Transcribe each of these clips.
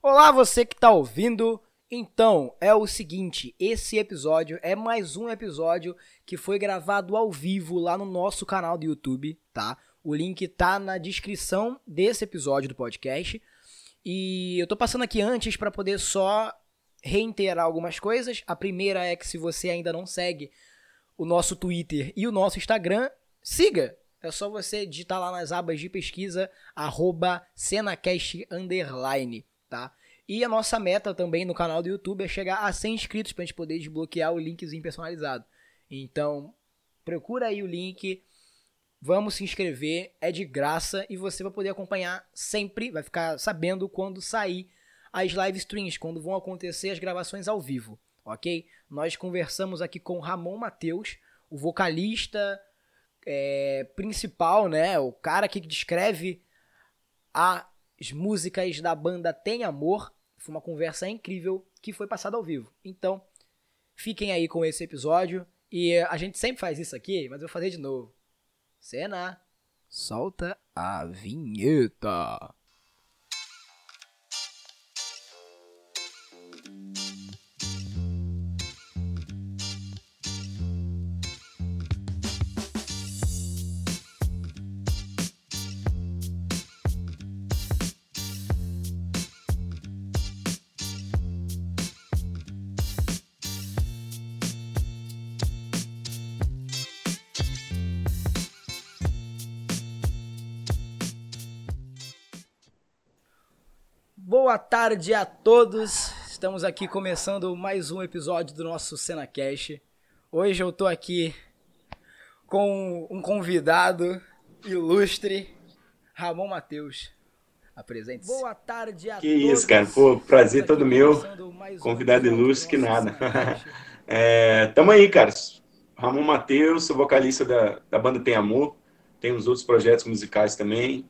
Olá, você que tá ouvindo. Então, é o seguinte, esse episódio é mais um episódio que foi gravado ao vivo lá no nosso canal do YouTube, tá? O link tá na descrição desse episódio do podcast. E eu tô passando aqui antes para poder só reiterar algumas coisas. A primeira é que se você ainda não segue o nosso Twitter e o nosso Instagram, siga. É só você digitar lá nas abas de pesquisa, underline, tá? E a nossa meta também no canal do YouTube é chegar a 100 inscritos pra gente poder desbloquear o linkzinho personalizado. Então, procura aí o link, vamos se inscrever, é de graça e você vai poder acompanhar sempre, vai ficar sabendo quando sair as live streams, quando vão acontecer as gravações ao vivo, ok? Nós conversamos aqui com Ramon Mateus, o vocalista é, principal, né? O cara que descreve as músicas da banda Tem Amor. Foi uma conversa incrível que foi passada ao vivo. Então, fiquem aí com esse episódio. E a gente sempre faz isso aqui, mas eu vou fazer de novo. Cena, solta a vinheta. Boa tarde a todos. Estamos aqui começando mais um episódio do nosso CenaCast. Hoje eu tô aqui com um convidado ilustre, Ramon Matheus. Apresente. -se. Boa tarde a que todos. Que isso, cara. Pô, prazer todo meu. Convidado ilustre que nada. é, tamo aí, cara. Ramon Matheus, sou vocalista da, da banda Tem Amor. Tem uns outros projetos musicais também.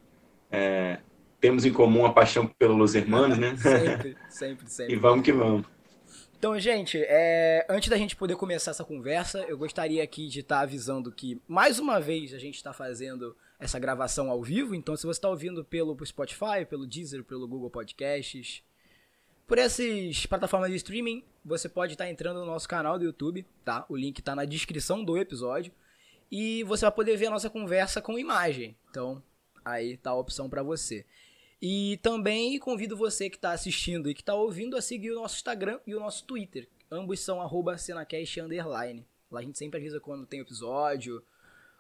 É, temos em comum a paixão pelo Los Hermanos, né? sempre, sempre, sempre. E vamos que vamos. Então, gente, é, antes da gente poder começar essa conversa, eu gostaria aqui de estar tá avisando que, mais uma vez, a gente está fazendo essa gravação ao vivo. Então, se você está ouvindo pelo Spotify, pelo Deezer, pelo Google Podcasts, por essas plataformas de streaming, você pode estar tá entrando no nosso canal do YouTube, tá? O link está na descrição do episódio. E você vai poder ver a nossa conversa com imagem. Então, aí tá a opção para você. E também convido você que está assistindo e que está ouvindo a seguir o nosso Instagram e o nosso Twitter. Ambos são arroba Cenacast Underline. Lá a gente sempre avisa quando tem episódio,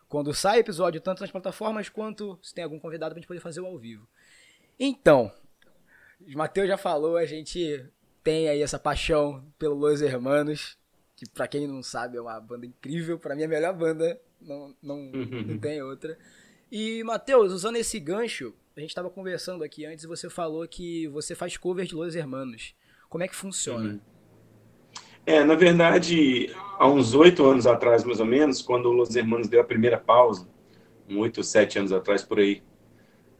quando sai episódio, tanto nas plataformas quanto se tem algum convidado pra gente poder fazer o ao vivo. Então, o Matheus já falou, a gente tem aí essa paixão pelo Los Hermanos, que para quem não sabe é uma banda incrível, para mim é a melhor banda, não, não, não tem outra. E, Matheus, usando esse gancho, a gente estava conversando aqui antes e você falou que você faz cover de Los Hermanos. Como é que funciona? Uhum. É, na verdade, há uns oito anos atrás, mais ou menos, quando o Los Hermanos deu a primeira pausa, oito, sete anos atrás, por aí,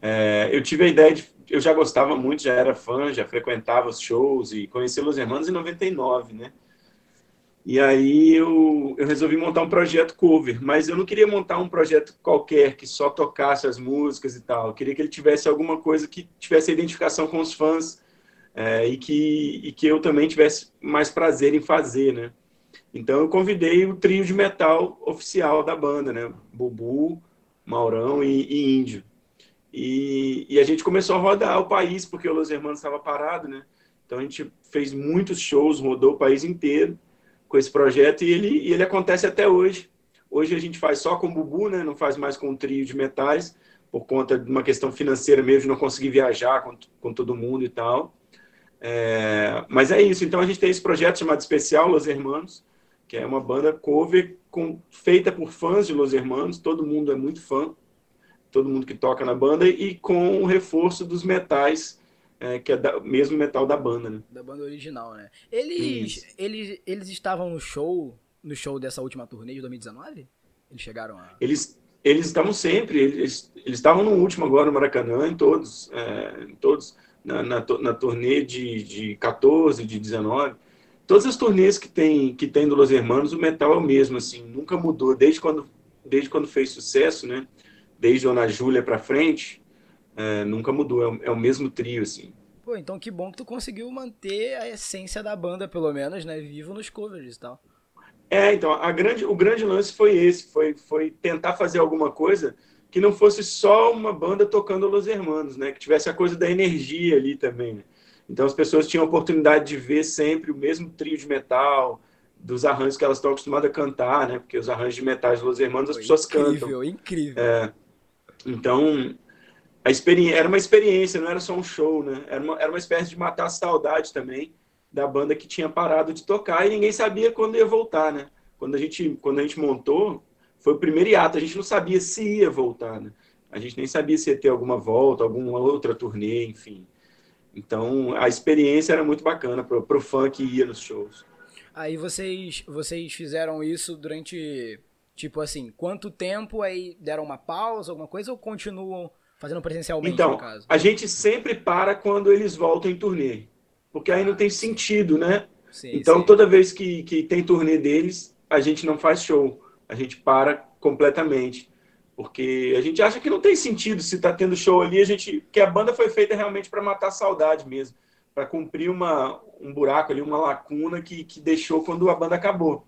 é, eu tive a ideia de... Eu já gostava muito, já era fã, já frequentava os shows e conheci Los Hermanos em 99, né? E aí eu, eu resolvi montar um projeto cover, mas eu não queria montar um projeto qualquer que só tocasse as músicas e tal. Eu queria que ele tivesse alguma coisa que tivesse identificação com os fãs é, e, que, e que eu também tivesse mais prazer em fazer, né? Então eu convidei o trio de metal oficial da banda, né? Bubu, Maurão e, e Índio. E, e, a gente começou a rodar o país, porque o Los Hermanos estava parado, né? Então a gente fez muitos shows, rodou o país inteiro com esse projeto e ele, e ele acontece até hoje. Hoje a gente faz só com o Bubu, né? não faz mais com o trio de metais, por conta de uma questão financeira mesmo, de não conseguir viajar com, com todo mundo e tal. É, mas é isso, então a gente tem esse projeto chamado Especial Los Hermanos, que é uma banda cover com, feita por fãs de Los Hermanos, todo mundo é muito fã, todo mundo que toca na banda, e com o reforço dos metais é, que é da, mesmo metal da banda, né? Da banda original, né? Eles, eles, eles estavam no show, no show dessa última turnê de 2019? Eles chegaram a... Eles, eles estavam sempre, eles, eles estavam no último agora no Maracanã, em todos, é, em todos na, na, na, turnê de, de 14, de 19. Todas as turnês que tem, que tem do Los Hermanos, o metal é o mesmo, assim, nunca mudou, desde quando, desde quando fez sucesso, né? Desde Dona Júlia para frente, é, nunca mudou, é o, é o, mesmo trio, assim. Pô, então que bom que tu conseguiu manter a essência da banda, pelo menos, né? Vivo nos covers e tal. É, então, a grande, o grande lance foi esse, foi, foi tentar fazer alguma coisa que não fosse só uma banda tocando Los Hermanos, né? Que tivesse a coisa da energia ali também, né? Então as pessoas tinham a oportunidade de ver sempre o mesmo trio de metal, dos arranjos que elas estão acostumadas a cantar, né? Porque os arranjos de metais dos Hermanos as pessoas incrível, cantam. Incrível, incrível. É, então, a era uma experiência, não era só um show, né? Era uma, era uma espécie de matar a saudade também da banda que tinha parado de tocar e ninguém sabia quando ia voltar, né? Quando a gente, quando a gente montou, foi o primeiro hiato, a gente não sabia se ia voltar, né? A gente nem sabia se ia ter alguma volta, alguma outra turnê, enfim. Então, a experiência era muito bacana para o fã que ia nos shows. Aí vocês, vocês fizeram isso durante, tipo assim, quanto tempo aí deram uma pausa, alguma coisa, ou continuam fazendo presencialmente então, no caso? a gente sempre para quando eles voltam em turnê, porque aí não tem sentido, né? Sim, então, sim. toda vez que, que tem turnê deles, a gente não faz show, a gente para completamente. Porque a gente acha que não tem sentido se está tendo show ali, a gente que a banda foi feita realmente para matar a saudade mesmo, para cumprir uma, um buraco ali, uma lacuna que, que deixou quando a banda acabou.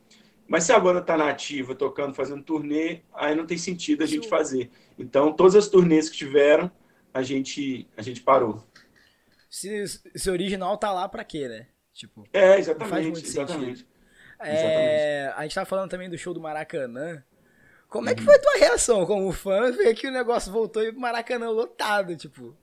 Mas se a banda está nativa, tocando, fazendo turnê, aí não tem sentido a gente fazer. Então, todas as turnês que tiveram, a gente, a gente parou. Se, se original tá lá para quê, né? Tipo, é, exatamente. Faz muito exatamente. Sentido. É, a gente tava falando também do show do Maracanã. Como é que foi a tua reação como fã ver que o negócio voltou e o Maracanã lotado, tipo?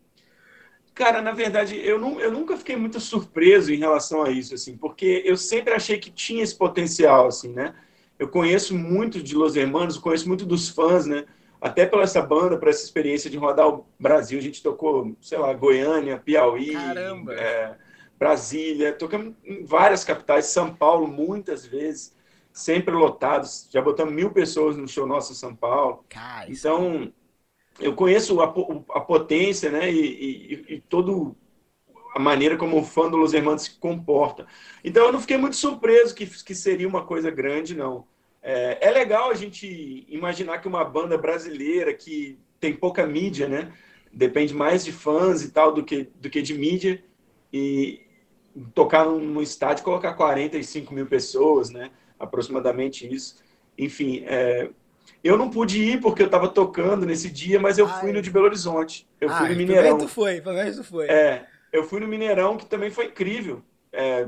Cara, na verdade, eu, não, eu nunca fiquei muito surpreso em relação a isso, assim, porque eu sempre achei que tinha esse potencial, assim, né? Eu conheço muito de Los Hermanos, conheço muito dos fãs, né? Até pela essa banda, por essa experiência de rodar o Brasil, a gente tocou, sei lá, Goiânia, Piauí, é, Brasília, tocamos em várias capitais, São Paulo muitas vezes sempre lotados. Já botamos mil pessoas no show nosso em São Paulo. Cara, então, eu conheço a, a potência, né? E, e, e todo a maneira como o fã do Los Hermanos se comporta. Então, eu não fiquei muito surpreso que, que seria uma coisa grande, não. É, é legal a gente imaginar que uma banda brasileira que tem pouca mídia, né? Depende mais de fãs e tal do que, do que de mídia. E tocar num estádio colocar 45 mil pessoas, né? aproximadamente isso. Enfim, é, eu não pude ir porque eu estava tocando nesse dia, mas eu ah, fui no de Belo Horizonte. Eu ah, fui no Mineirão. Tu foi, pelo menos tu foi. É, eu fui no Mineirão, que também foi incrível. É,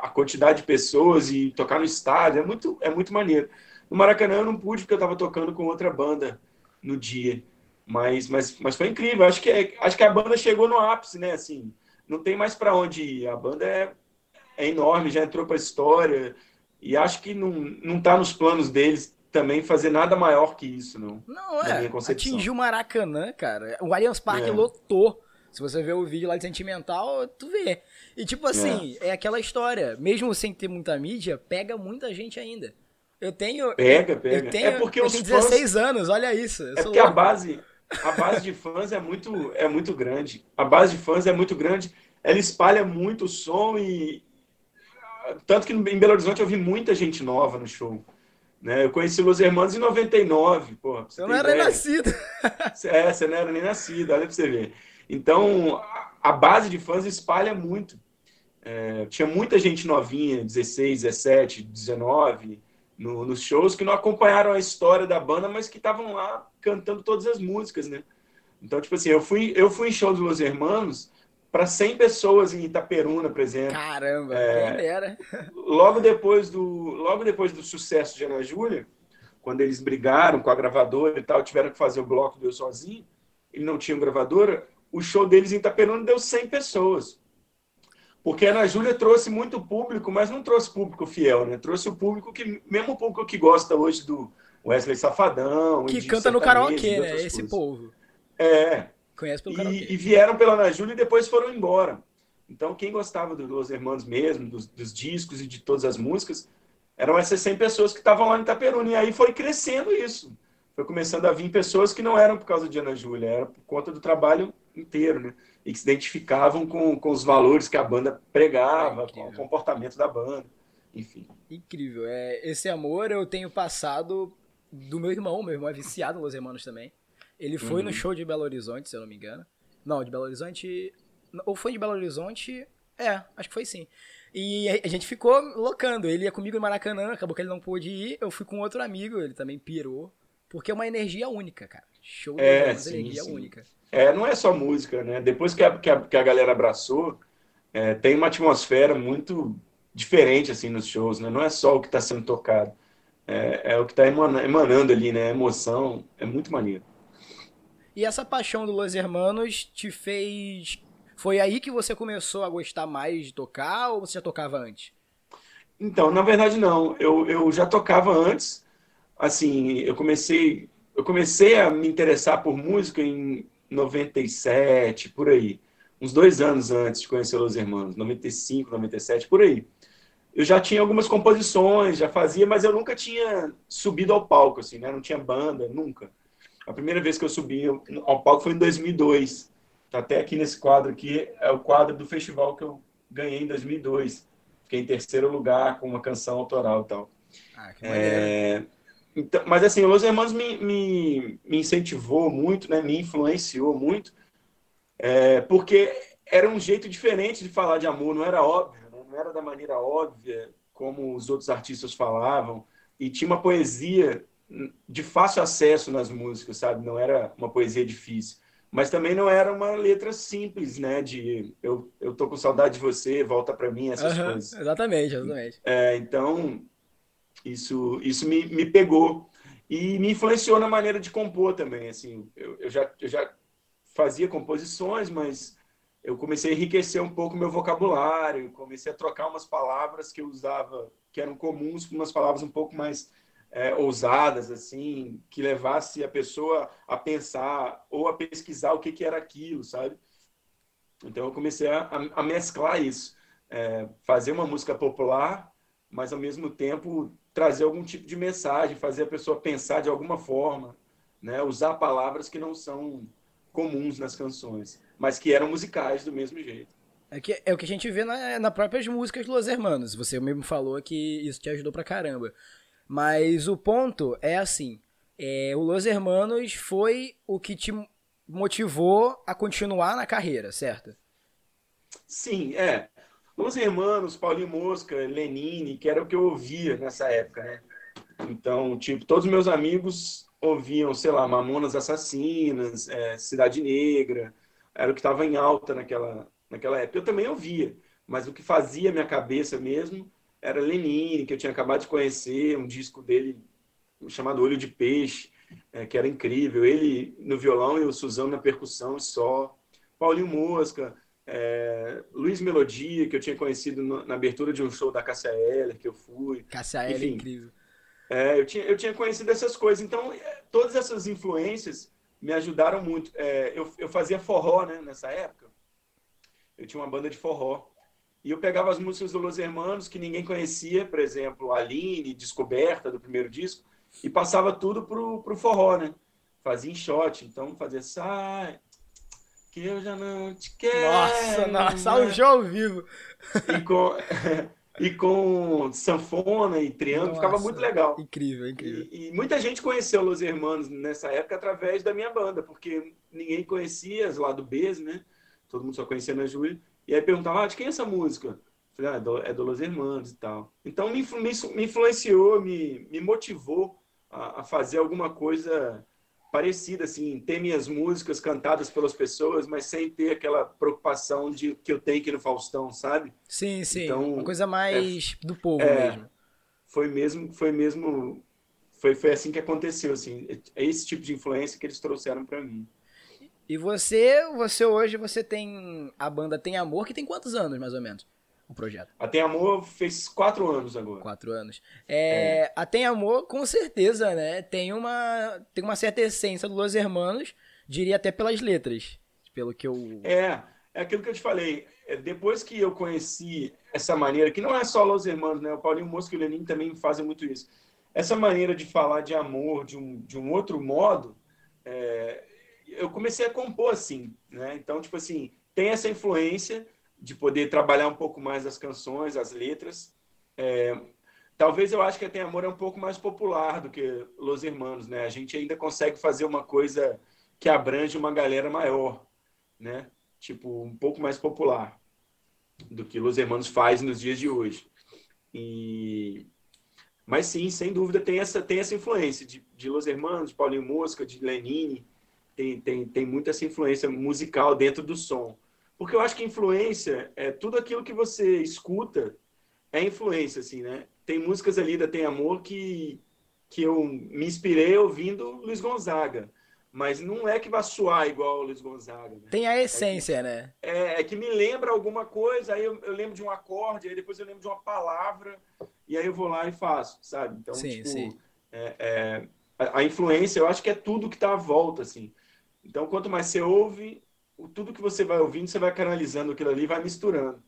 a quantidade de pessoas e tocar no estádio é muito, é muito maneiro. No Maracanã eu não pude porque eu estava tocando com outra banda no dia. Mas, mas, mas foi incrível. Acho que, é, acho que a banda chegou no ápice, né? Assim, não tem mais para onde ir. A banda é, é enorme, já entrou para a história. E acho que não, não tá nos planos deles também fazer nada maior que isso, não. Não, é. Atingiu o Maracanã, cara. O Allianz Parque é. lotou. Se você ver o vídeo lá de Sentimental, tu vê. E tipo assim, é. é. aquela história. Mesmo sem ter muita mídia, pega muita gente ainda. Eu tenho. Pega, pega. Eu tenho, é porque eu os tenho 16 fãs... anos, olha isso. É porque louco. a base, a base de fãs é muito, é muito grande. A base de fãs é muito grande. Ela espalha muito o som e, tanto que em Belo Horizonte eu vi muita gente nova no show. Né? Eu conheci Los Hermanos em 99, pô. Você não era nem nascido. É, você não era nem nascido, olha pra você ver. Então, a base de fãs espalha muito. É, tinha muita gente novinha, 16, 17, 19, no, nos shows, que não acompanharam a história da banda, mas que estavam lá cantando todas as músicas, né? Então, tipo assim, eu fui, eu fui em show dos Los Hermanos para 100 pessoas em Itaperuna, por exemplo. Caramba, é, quem era? Logo depois do, logo depois do sucesso de Ana Júlia, quando eles brigaram com a gravadora e tal, tiveram que fazer o bloco do Eu Sozinho, e não tinham gravadora, o show deles em Itaperuna deu 100 pessoas. Porque a Ana Júlia trouxe muito público, mas não trouxe público fiel, né? Trouxe o público que, mesmo o público que gosta hoje do Wesley Safadão. Que canta no karaokê, né? Esse povo. É, Conhece pelo e, e vieram pela Ana Júlia e depois foram embora. Então, quem gostava dos Los Hermanos mesmo, dos, dos, discos e de todas as músicas, eram essas 100 pessoas que estavam lá em Itaperuna. E aí foi crescendo isso. Foi começando a vir pessoas que não eram por causa de Ana Júlia, era por conta do trabalho inteiro, né? E que se identificavam com, com os valores que a banda pregava, é com o comportamento da banda, enfim. Incrível. É, esse amor eu tenho passado do meu irmão. Meu irmão é viciado em Los Hermanos também. Ele foi uhum. no show de Belo Horizonte, se eu não me engano. Não, de Belo Horizonte. Ou foi de Belo Horizonte. É, acho que foi sim. E a gente ficou locando. Ele ia comigo no Maracanã, acabou que ele não pôde ir. Eu fui com outro amigo, ele também pirou. Porque é uma energia única, cara. Show é, de sim, energia sim. única. É, não é só música, né? Depois que a, que a, que a galera abraçou, é, tem uma atmosfera muito diferente assim nos shows, né? Não é só o que está sendo tocado, é, é o que está emanando ali, né? A emoção é muito maneiro. E essa paixão do Los Hermanos te fez. Foi aí que você começou a gostar mais de tocar ou você já tocava antes? Então, na verdade, não. Eu, eu já tocava antes. Assim, eu comecei, eu comecei a me interessar por música em 97, por aí. Uns dois anos antes de conhecer Los Hermanos, 95, 97, por aí eu já tinha algumas composições, já fazia, mas eu nunca tinha subido ao palco, assim, né? Não tinha banda, nunca. A primeira vez que eu subi ao palco foi em 2002. Tá até aqui nesse quadro aqui, é o quadro do festival que eu ganhei em 2002. Fiquei em terceiro lugar com uma canção autoral e tal. Ah, que é... então, mas assim, Los Hermanos me, me, me, incentivou muito, né? Me influenciou muito, é, porque era um jeito diferente de falar de amor, não era óbvio não era da maneira óbvia como os outros artistas falavam, e tinha uma poesia de fácil acesso nas músicas, sabe? Não era uma poesia difícil. Mas também não era uma letra simples, né? De eu, eu tô com saudade de você, volta para mim, essas uhum, coisas. Exatamente, exatamente. É, então, isso, isso me, me pegou. E me influenciou na maneira de compor também. Assim, eu, eu, já, eu já fazia composições, mas eu comecei a enriquecer um pouco meu vocabulário, comecei a trocar umas palavras que eu usava, que eram comuns, com umas palavras um pouco mais é, ousadas, assim, que levasse a pessoa a pensar ou a pesquisar o que, que era aquilo, sabe? Então eu comecei a, a mesclar isso, é, fazer uma música popular, mas ao mesmo tempo trazer algum tipo de mensagem, fazer a pessoa pensar de alguma forma, né? usar palavras que não são comuns nas canções mas que eram musicais do mesmo jeito. É, que, é o que a gente vê na, na próprias músicas do Los Hermanos. Você mesmo falou que isso te ajudou pra caramba. Mas o ponto é assim: é, o Los Hermanos foi o que te motivou a continuar na carreira, certo? Sim, é. Los Hermanos, Paulinho Mosca, Lenine, que era o que eu ouvia nessa época, né? Então, tipo, todos os meus amigos ouviam, sei lá, Mamonas Assassinas, é, Cidade Negra, era o que estava em alta naquela, naquela época. Eu também ouvia, mas o que fazia minha cabeça mesmo era Lenine, que eu tinha acabado de conhecer, um disco dele chamado Olho de Peixe, é, que era incrível. Ele no violão e o Suzão na percussão e só. Paulinho Mosca, é, Luiz Melodia, que eu tinha conhecido no, na abertura de um show da Cassia Eller, que eu fui. Cassia Eller é incrível. É, eu, tinha, eu tinha conhecido essas coisas. Então, é, todas essas influências me ajudaram muito. É, eu, eu fazia forró né, nessa época. Eu tinha uma banda de forró. E eu pegava as músicas do Los Hermanos, que ninguém conhecia, por exemplo, Aline, Descoberta, do primeiro disco, e passava tudo pro, pro forró, né? Fazia em shot, então fazia sai, que eu já não te quero. Nossa, nossa, o jogo ao vivo. E com, e com sanfona e triângulo, Nossa, ficava muito legal. Incrível, incrível. E, e, muita gente conheceu Los Hermanos nessa época através da minha banda, porque ninguém conhecia lá do Bs, né? Todo mundo só conhecia na Júlia. E aí perguntava, ah, de quem é essa música? Falei, ah, é do, é do Los Hermanos e tal. Então me, me, me influenciou, me, me motivou a, a fazer alguma coisa parecida, assim, ter minhas músicas cantadas pelas pessoas, mas sem ter aquela preocupação de que eu tenho aqui no Faustão, sabe? Sim, sim. Então, Uma coisa mais é, do povo é, mesmo. Foi mesmo, foi mesmo, foi, foi assim que aconteceu, assim. É esse tipo de influência que eles trouxeram para mim. E você, você hoje, você tem a banda Tem Amor, que tem quantos anos, mais ou menos? o projeto? A Tem Amor fez quatro anos agora. Quatro anos. É, é. A Tem Amor, com certeza, né? Tem uma, tem uma certa essência do Los Hermanos, diria até pelas letras, pelo que eu... É, é aquilo que eu te falei. É, depois que eu conheci essa maneira, que não é só Los Hermanos, né? O Paulinho Mosca e o Lenin também fazem muito isso. Essa maneira de falar de amor de um, de um outro modo, é, eu comecei a compor assim, né? Então, tipo assim, tem essa influência de poder trabalhar um pouco mais as canções, as letras. É, talvez eu acho que Tem Amor é um pouco mais popular do que Los Hermanos, né? A gente ainda consegue fazer uma coisa que abrange uma galera maior, né? tipo, um pouco mais popular do que Los Hermanos faz nos dias de hoje. E mas sim, sem dúvida tem essa tem essa influência de, de Los Hermanos, de Paulinho Mosca, de Lenine, tem, tem, tem muita essa influência musical dentro do som. Porque eu acho que influência é tudo aquilo que você escuta é influência, assim, né? Tem músicas ali da Tem Amor que, que eu me inspirei ouvindo Luiz Gonzaga. Mas não é que vai soar igual o Luiz Gonzaga. Né? Tem a essência, é que, né? É, é, que me lembra alguma coisa, aí eu, eu, lembro de um acorde, aí depois eu lembro de uma palavra, e aí eu vou lá e faço, sabe? Então, sim, tipo, sim. É, é, a, a, influência, eu acho que é tudo que está à volta, assim. Então, quanto mais você ouve, tudo que você vai ouvindo, você vai canalizando aquilo ali, vai misturando.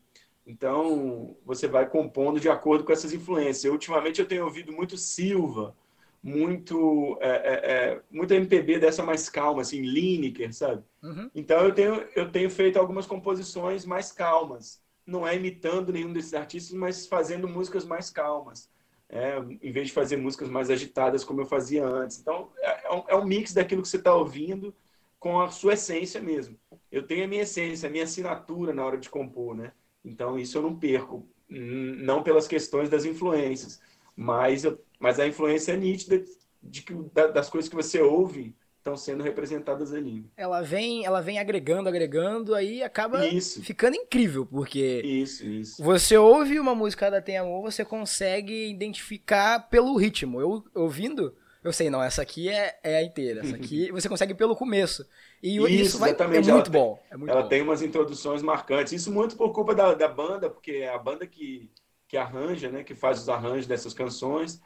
Então, você vai compondo de acordo com essas influências. Eu, ultimamente, eu tenho ouvido muito Silva, muito é, é, é, muito MPB dessa mais calma, assim, Lineker, sabe? Uhum. Então eu tenho eu tenho feito algumas composições mais calmas, não é imitando nenhum desses artistas, mas fazendo músicas mais calmas, é, em vez de fazer músicas mais agitadas como eu fazia antes. Então é, é um, é um mix daquilo que você está ouvindo com a sua essência mesmo. Eu tenho a minha essência, a minha assinatura na hora de compor, né? Então isso eu não perco, não pelas questões das influências, mas eu mas a influência é nítida de que das coisas que você ouve estão sendo representadas ali. Ela vem, ela vem agregando, agregando, aí acaba isso. ficando incrível, porque isso, isso. você ouve uma música da Tem Amor, você consegue identificar pelo ritmo. Eu ouvindo, eu sei, não, essa aqui é, é a inteira, essa aqui você consegue pelo começo. E isso, isso vai, é muito bom. É muito ela bom. tem umas introduções marcantes, isso muito por culpa da, da banda, porque é a banda que, que arranja, né, que faz os arranjos dessas canções,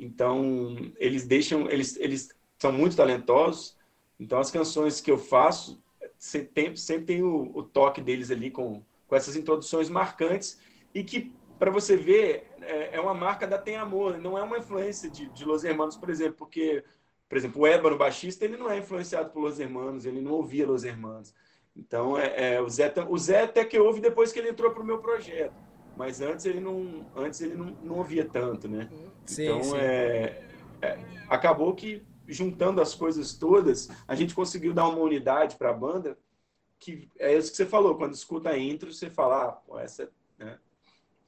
então, eles deixam, eles, eles são muito talentosos. Então, as canções que eu faço sempre, sempre tem o, o toque deles ali com, com essas introduções marcantes e que, para você ver, é, é, uma marca da Tem Amor, não é uma influência de, de Los Hermanos, por exemplo, porque, por exemplo, o Ébano, baixista, ele não é influenciado por Los Hermanos, ele não ouvia Los Hermanos. Então, é, é, o, Zé, o Zé até que ouve depois que ele entrou para o meu projeto mas antes ele não, antes ele não, não ouvia tanto, né? Sim, então sim. É, é, acabou que juntando as coisas todas, a gente conseguiu dar uma unidade para a banda que é isso que você falou, quando escuta a intro, você fala, ah, pô, essa, né?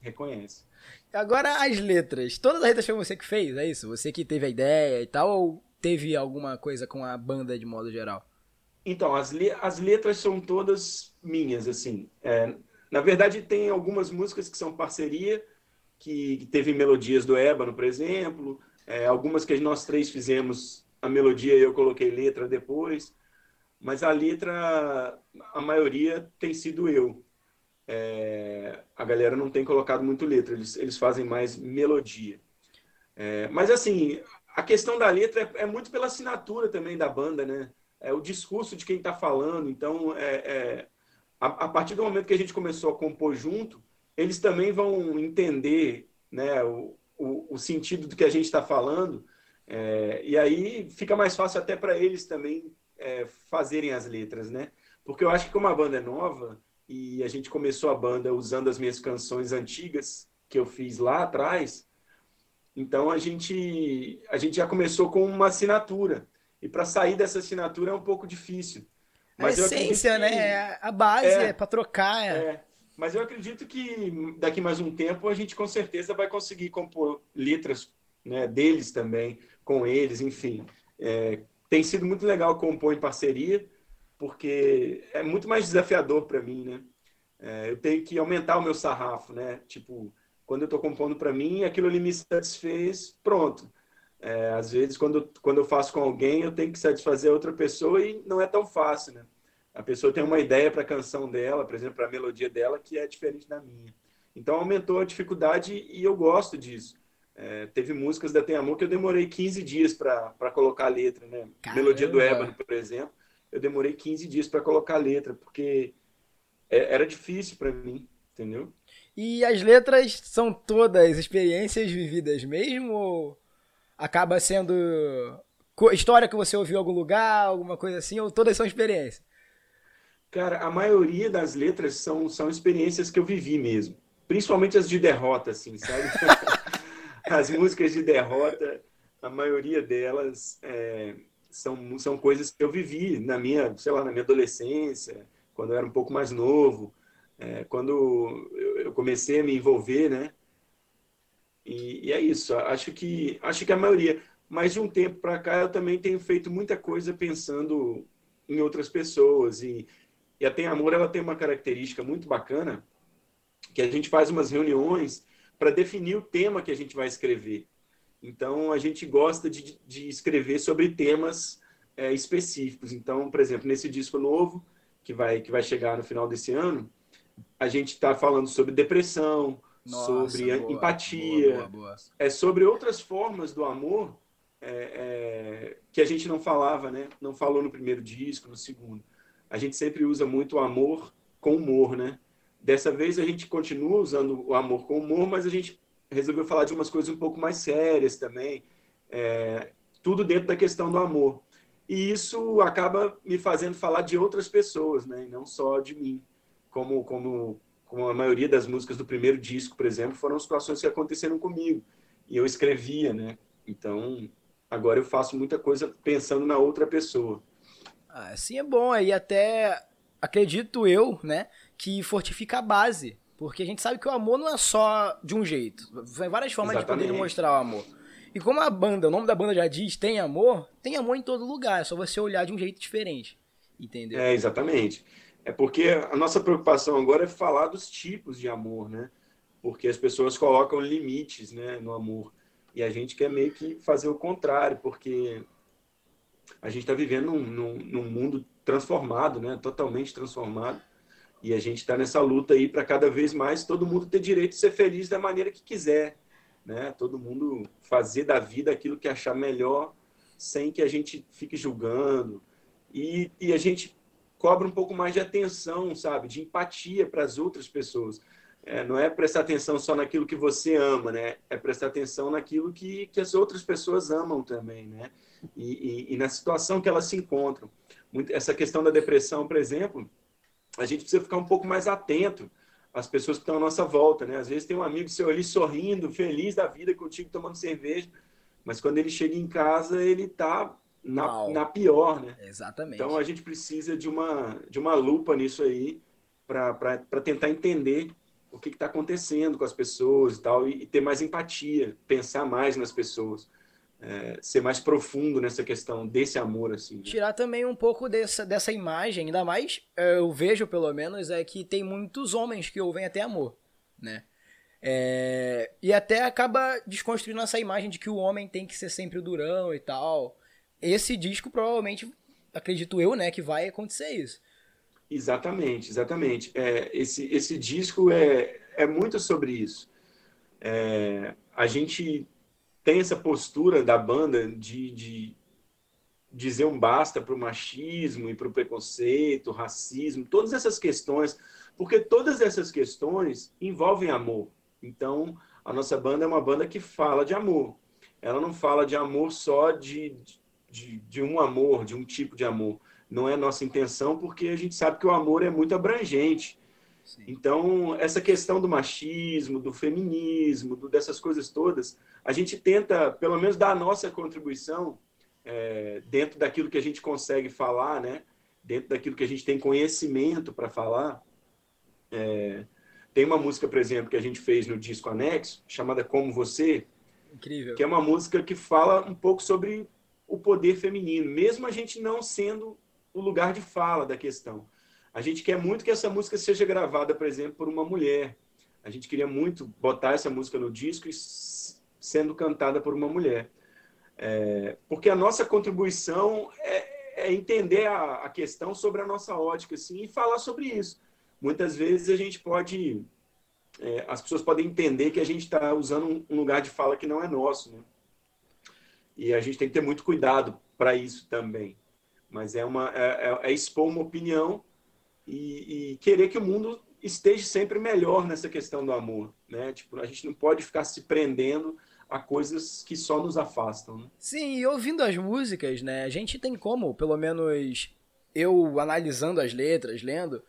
Reconhece. Agora as letras, todas as letras foi você que fez, é isso? Você que teve a ideia e tal, ou teve alguma coisa com a banda de modo geral? Então, as, le as letras são todas minhas, assim. É, na verdade, tem algumas músicas que são parceria, que, que teve melodias do Ébano, por exemplo, é, algumas que nós três fizemos a melodia e eu coloquei letra depois, mas a letra, a maioria tem sido eu. É, a galera não tem colocado muito letra, eles, eles fazem mais melodia. É, mas assim, a questão da letra é, é, muito pela assinatura também da banda, né? É o discurso de quem está falando. Então, é, é a, a, partir do momento que a gente começou a compor junto, eles também vão entender né, o, o, o sentido do que a gente está falando, é, e aí fica mais fácil até para eles também é, fazerem as letras, né? Porque eu acho que como a banda é nova, e a gente começou a banda usando as minhas canções antigas que eu fiz lá atrás, então a gente, a gente já começou com uma assinatura. E para sair dessa assinatura é um pouco difícil. Mas a essência, que... né? A base é, é para trocar. É. é. Mas eu acredito que daqui mais um tempo a gente com certeza vai conseguir compor letras né, deles também, com eles, enfim. É, tem sido muito legal compor em parceria, porque é muito mais desafiador para mim, né? É, eu tenho que aumentar o meu sarrafo, né? Tipo, quando eu estou compondo para mim, aquilo ali me satisfez, pronto. É, às vezes, quando, quando eu faço com alguém, eu tenho que satisfazer outra pessoa e não é tão fácil, né? A pessoa tem uma ideia para a canção dela, por exemplo, para a melodia dela, que é diferente da minha. Então, aumentou a dificuldade e eu gosto disso. É, teve músicas da Tem Amor que eu demorei 15 dias para colocar a letra, né? Caramba. Melodia do Ébano, por exemplo, eu demorei 15 dias para colocar a letra, porque é, era difícil para mim, entendeu? E as letras são todas experiências vividas mesmo? Ou acaba sendo história que você ouviu em algum lugar, alguma coisa assim, ou todas são experiências? Cara, a maioria das letras são, são experiências que eu vivi mesmo. Principalmente as de derrota, assim, sabe? as músicas de derrota, a maioria delas é, são, são coisas que eu vivi na minha, sei lá, na minha adolescência, quando eu era um pouco mais novo, é, quando eu comecei a me envolver, né? E, e, é isso. Acho que acho que a maioria. Mas de um tempo para cá eu também tenho feito muita coisa pensando em outras pessoas e, e a Tem Amor ela tem uma característica muito bacana que a gente faz umas reuniões para definir o tema que a gente vai escrever. Então a gente gosta de, de escrever sobre temas é, específicos. Então, por exemplo, nesse disco novo que vai que vai chegar no final desse ano, a gente está falando sobre depressão, Nossa, sobre boa, empatia, boa, boa, é sobre outras formas do amor é, é, que a gente não falava, né? Não falou no primeiro disco, no segundo. A gente sempre usa muito o amor com humor, né? Dessa vez a gente continua usando o amor com humor, mas a gente resolveu falar de umas coisas um pouco mais sérias também. É, tudo dentro da questão do amor. E isso acaba me fazendo falar de outras pessoas, né? E não só de mim como, como, como a maioria das músicas do primeiro disco, por exemplo, foram situações que aconteceram comigo. E eu escrevia, né? Então, agora eu faço muita coisa pensando na outra pessoa. Assim é bom, aí até acredito eu, né, que fortifica a base. Porque a gente sabe que o amor não é só de um jeito. Tem várias formas Exatamente. de poder mostrar o amor. E como a banda, o nome da banda já diz, tem amor, tem amor em todo lugar. É só você olhar de um jeito diferente. Entendeu? É, exatamente. É porque a nossa preocupação agora é falar dos tipos de amor, né? Porque as pessoas colocam limites, né, no amor. E a gente quer meio que fazer o contrário, porque a gente está vivendo num, num, num, mundo transformado, né? Totalmente transformado. E a gente está nessa luta aí para cada vez mais todo mundo ter direito de ser feliz da maneira que quiser, né? Todo mundo fazer da vida aquilo que achar melhor, sem que a gente fique julgando. E, e a gente cobra um pouco mais de atenção, sabe? De empatia para as outras pessoas. É, não é prestar atenção só naquilo que você ama, né? É prestar atenção naquilo que, que as outras pessoas amam também, né? E, e, e na situação que elas se encontram. Muito, essa questão da depressão, por exemplo, a gente precisa ficar um pouco mais atento às pessoas que estão à nossa volta, né? Às vezes tem um amigo seu ali sorrindo, feliz da vida contigo, tomando cerveja, mas quando ele chega em casa, ele está na, na pior, né? Exatamente. Então a gente precisa de uma, de uma lupa nisso aí para tentar entender o que está acontecendo com as pessoas e tal, e, e, ter mais empatia, pensar mais nas pessoas, é, ser mais profundo nessa questão desse amor, assim. Né? Tirar também um pouco dessa, dessa imagem, ainda mais, é, eu vejo pelo menos, é que tem muitos homens que ouvem até amor, né? É, e até acaba desconstruindo essa imagem de que o homem tem que ser sempre o durão e tal esse disco provavelmente, acredito eu, né, que vai acontecer isso. Exatamente, exatamente. É, esse, esse disco é, é muito sobre isso. É, a gente tem essa postura da banda de, de dizer um basta para o machismo e para o preconceito, racismo, todas essas questões, porque todas essas questões envolvem amor. Então, a nossa banda é uma banda que fala de amor. Ela não fala de amor só de, de, de um amor, de um tipo de amor. Não é nossa intenção, porque a gente sabe que o amor é muito abrangente. Sim. Então, essa questão do machismo, do feminismo, do, dessas coisas todas, a gente tenta, pelo menos, dar a nossa contribuição é, dentro daquilo que a gente consegue falar, né? dentro daquilo que a gente tem conhecimento para falar. É, tem uma música, por exemplo, que a gente fez no disco anexo, chamada Como Você, Incrível. que é uma música que fala um pouco sobre o poder feminino, mesmo a gente não sendo o lugar de fala da questão. A gente quer muito que essa música seja gravada, por exemplo, por uma mulher. A gente queria muito botar essa música no disco e sendo cantada por uma mulher. É, porque a nossa contribuição é, é entender a, a, questão sobre a nossa ótica assim, e falar sobre isso. Muitas vezes a gente pode. É, as pessoas podem entender que a gente está usando um, lugar de fala que não é nosso. Né? E a gente tem que ter muito cuidado para isso também. Mas é, uma, é, é, é expor uma opinião e, e, querer que o mundo esteja sempre melhor nessa questão do amor. Né? Tipo, a gente não pode ficar se prendendo a coisas que só nos afastam. Né? Sim, e ouvindo as músicas, né, a gente tem como, pelo menos eu analisando as letras, lendo,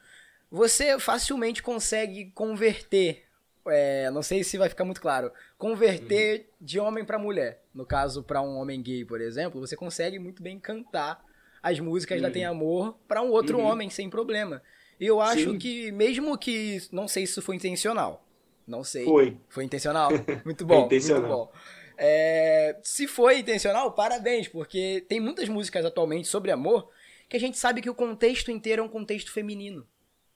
você facilmente consegue converter é, não sei se vai ficar muito claro, converter uhum. de homem para mulher. No caso, para um homem gay, por exemplo, você consegue muito bem cantar as músicas uhum. da Tem Amor para um outro uhum. homem sem problema. E eu acho Sim. que, mesmo que. Não sei se isso foi intencional. Não sei. Foi. Foi intencional? Muito bom. intencional. Muito bom. É, se foi intencional, parabéns, porque tem muitas músicas atualmente sobre amor que a gente sabe que o contexto inteiro é um contexto feminino.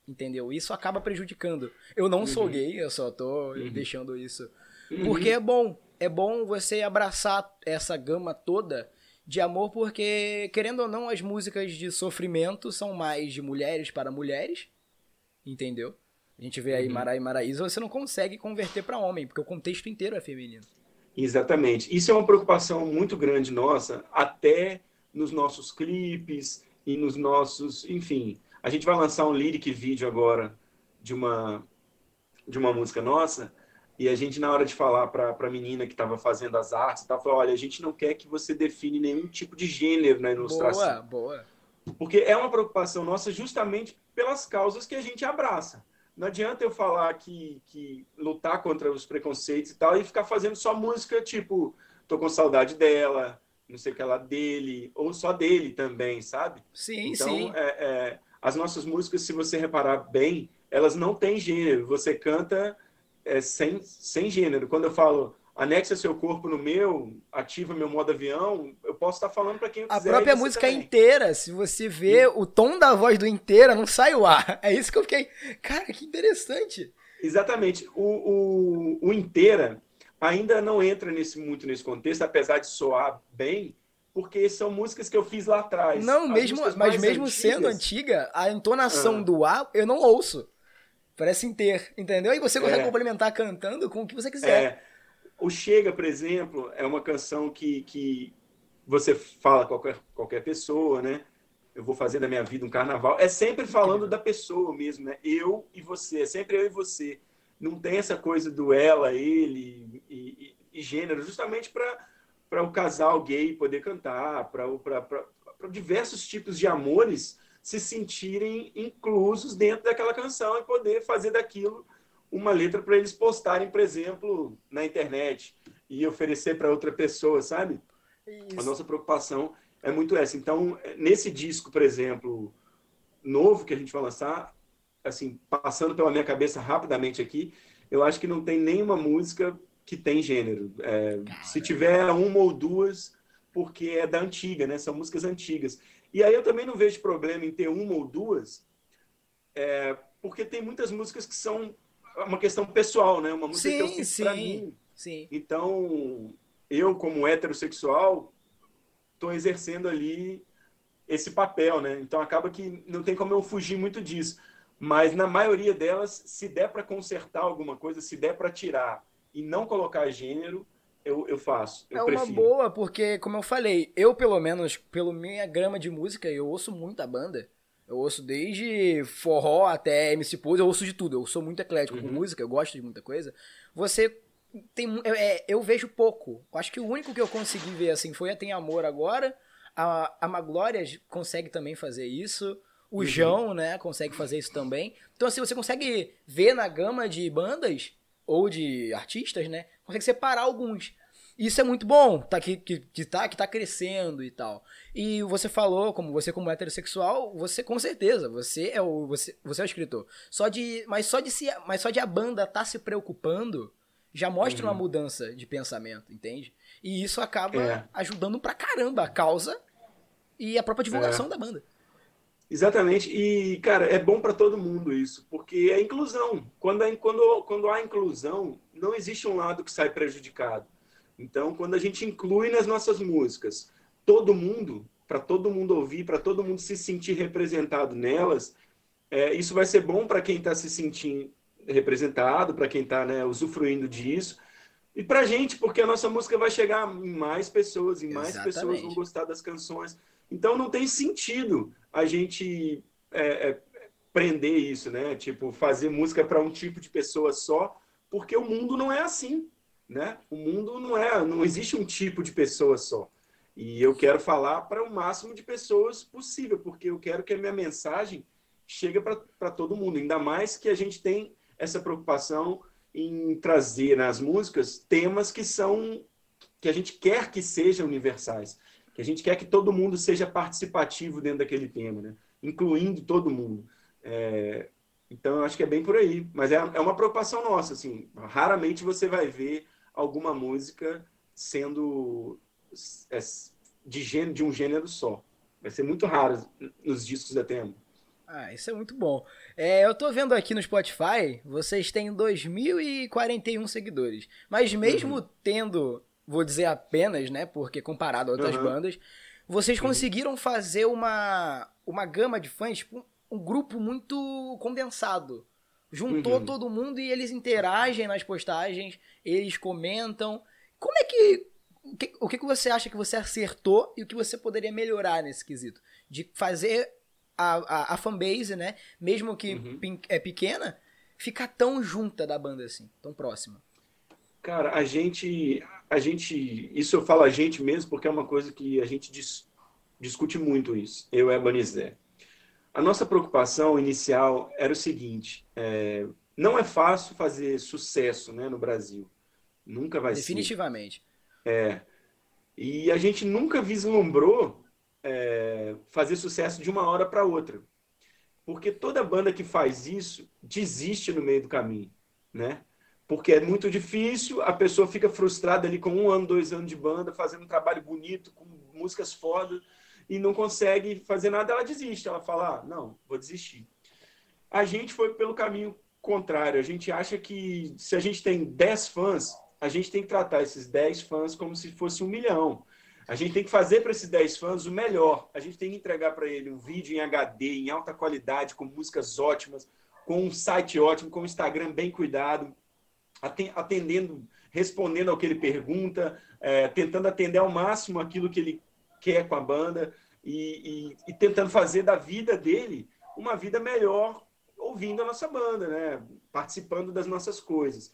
Entendeu? Isso acaba prejudicando. Eu não uhum. sou gay, eu só tô uhum. deixando isso. Uhum. Porque é bom. É bom você abraçar essa gama toda de amor, porque, querendo ou não, as músicas de sofrimento são mais de mulheres para mulheres. Entendeu? A gente vê aí uhum. Mara e Maraísa, você não consegue converter para homem, porque o contexto inteiro é feminino. Exatamente. Isso é uma preocupação muito grande nossa, até nos nossos clipes e nos nossos, enfim. A gente vai lançar um lyric vídeo agora de uma de uma música nossa e a gente na hora de falar para a menina que estava fazendo as artes, tá, falou, olha, a gente não quer que você define nenhum tipo de gênero na ilustração. Boa, boa. Porque é uma preocupação nossa justamente pelas causas que a gente abraça. Não adianta eu falar que, que lutar contra os preconceitos e tal e ficar fazendo só música tipo, tô com saudade dela, não sei o que ela dele, ou só dele também, sabe? Sim, então, sim. É, é, as nossas músicas, se você reparar bem, elas não têm gênero. Você canta é, sem, sem gênero. Quando eu falo anexa seu corpo no meu, ativa meu modo avião, eu posso estar falando para quem eu quiser. A própria música também. inteira, se você vê Sim. o tom da voz do inteira, não sai o ar. É isso que eu fiquei. Cara, que interessante. Exatamente. O, o, o inteira ainda não entra nesse, muito nesse contexto, apesar de soar bem, porque são músicas que eu fiz lá atrás. Não, mesmo, mas mesmo antigas, sendo antiga, a entonação ah. do ar eu não ouço. Parece inteiro, entendeu? E você consegue é. complementar cantando com o que você quiser. É. O Chega, por exemplo, é uma canção que, que você fala qualquer, qualquer pessoa, né? Eu vou fazer da minha vida um carnaval. É sempre falando da pessoa mesmo, né? Eu e você, é sempre eu e você. Não tem essa coisa do ela, ele e, e, e gênero, justamente para o casal gay poder cantar, para diversos tipos de amores se sentirem inclusos dentro daquela canção e poder fazer daquilo uma letra para eles postarem, por exemplo, na internet e oferecer para outra pessoa, sabe? Isso. A nossa preocupação é muito essa. Então, nesse disco, por exemplo, novo que a gente vai lançar, assim, passando pela minha cabeça rapidamente aqui, eu acho que não tem nenhuma música que tem gênero. É, se tiver uma ou duas, porque é da antiga, né? São músicas antigas. E aí eu também não vejo problema em ter uma ou duas, é, porque tem muitas músicas que são uma questão pessoal, né? Uma música sim, que eu fiz para mim. Sim. Então, eu como heterossexual estou exercendo ali esse papel, né? Então acaba que não tem como eu fugir muito disso. Mas na maioria delas, se der para consertar alguma coisa, se der para tirar e não colocar gênero, eu, eu faço. Eu é prefiro. uma boa, porque, como eu falei, eu, pelo menos, pelo minha grama de música, eu ouço muita banda. Eu ouço desde forró até MC Pose, eu ouço de tudo. Eu sou muito eclético uhum. com música, eu gosto de muita coisa. Você tem. É, eu vejo pouco. Eu acho que o único que eu consegui ver assim foi a Tem Amor agora. A, a Maglória consegue também fazer isso. O uhum. João, né, consegue fazer isso também. Então, assim, você consegue ver na gama de bandas ou de artistas, né? Consegue separar alguns. Isso é muito bom, tá, que, que, que, tá, que tá crescendo e tal. E você falou, como você como heterossexual, você com certeza, você é o você, você é o escritor. Só de, mas só de se, mas só de a banda tá se preocupando já mostra uhum. uma mudança de pensamento, entende? E isso acaba é. ajudando pra caramba a causa e a própria divulgação é. da banda. Exatamente. E, cara, é bom para todo mundo isso, porque é inclusão. Quando, é, quando, quando há inclusão, não existe um lado que sai prejudicado. Então, quando a gente inclui nas nossas músicas todo mundo, para todo mundo ouvir, para todo mundo se sentir representado nelas, é, isso vai ser bom para quem está se sentindo representado, para quem está né, usufruindo disso. E para a gente, porque a nossa música vai chegar em mais pessoas, e mais Exatamente. pessoas vão gostar das canções. Então não tem sentido a gente é, é, prender isso, né? Tipo, fazer música para um tipo de pessoa só, porque o mundo não é assim né? O mundo não é, não existe um tipo de pessoa só. E eu quero falar para o máximo de pessoas possível, porque eu quero que a minha mensagem chegue para todo mundo. Ainda mais que a gente tem essa preocupação em trazer nas músicas temas que são que a gente quer que sejam universais, que a gente quer que todo mundo seja participativo dentro daquele tema, né? incluindo todo mundo. É, então, eu acho que é bem por aí. Mas é, é uma preocupação nossa, assim. Raramente você vai ver alguma música sendo é, de, gênero, de um gênero só. Vai ser muito raro nos discos da Temo. Ah, isso é muito bom. É, eu tô vendo aqui no Spotify, vocês têm 2.041 seguidores. Mas mesmo uhum. tendo, vou dizer apenas, né? Porque comparado a outras uhum. bandas, vocês uhum. conseguiram fazer uma, uma gama de fãs, tipo, um grupo muito condensado. Juntou uhum. todo mundo e eles interagem nas postagens, eles comentam. Como é que. O que, o que você acha que você acertou e o que você poderia melhorar nesse quesito? De fazer a, a, a fanbase, né? Mesmo que uhum. é pequena, ficar tão junta da banda assim, tão próxima. Cara, a gente, a gente, isso eu falo a gente mesmo porque é uma coisa que a gente dis, discute muito isso. Eu e a Banizé. A nossa preocupação inicial era o seguinte: é, não é fácil fazer sucesso, né, no Brasil. Nunca vai Definitivamente. ser. Definitivamente. É. E a gente nunca vislumbrou é, fazer sucesso de uma hora para outra. Porque toda banda que faz isso desiste no meio do caminho, né? Porque é muito difícil, a pessoa fica frustrada ali com um ano, dois anos de banda, fazendo um trabalho bonito, com músicas foda, e não consegue fazer nada, ela desiste. Ela fala, ah, não, vou desistir. A gente foi pelo caminho contrário. A gente acha que se a gente tem 10 fãs, a gente tem que tratar esses 10 fãs como se fosse um milhão. A gente tem que fazer para esses 10 fãs o melhor. A gente tem que entregar para ele um vídeo em HD, em alta qualidade, com músicas ótimas, com um site ótimo, com um Instagram bem cuidado, atendendo, respondendo ao que ele pergunta, é, tentando atender ao máximo aquilo que ele quer com a banda e, e, e tentando fazer da vida dele uma vida melhor ouvindo a nossa banda, né? participando das nossas coisas.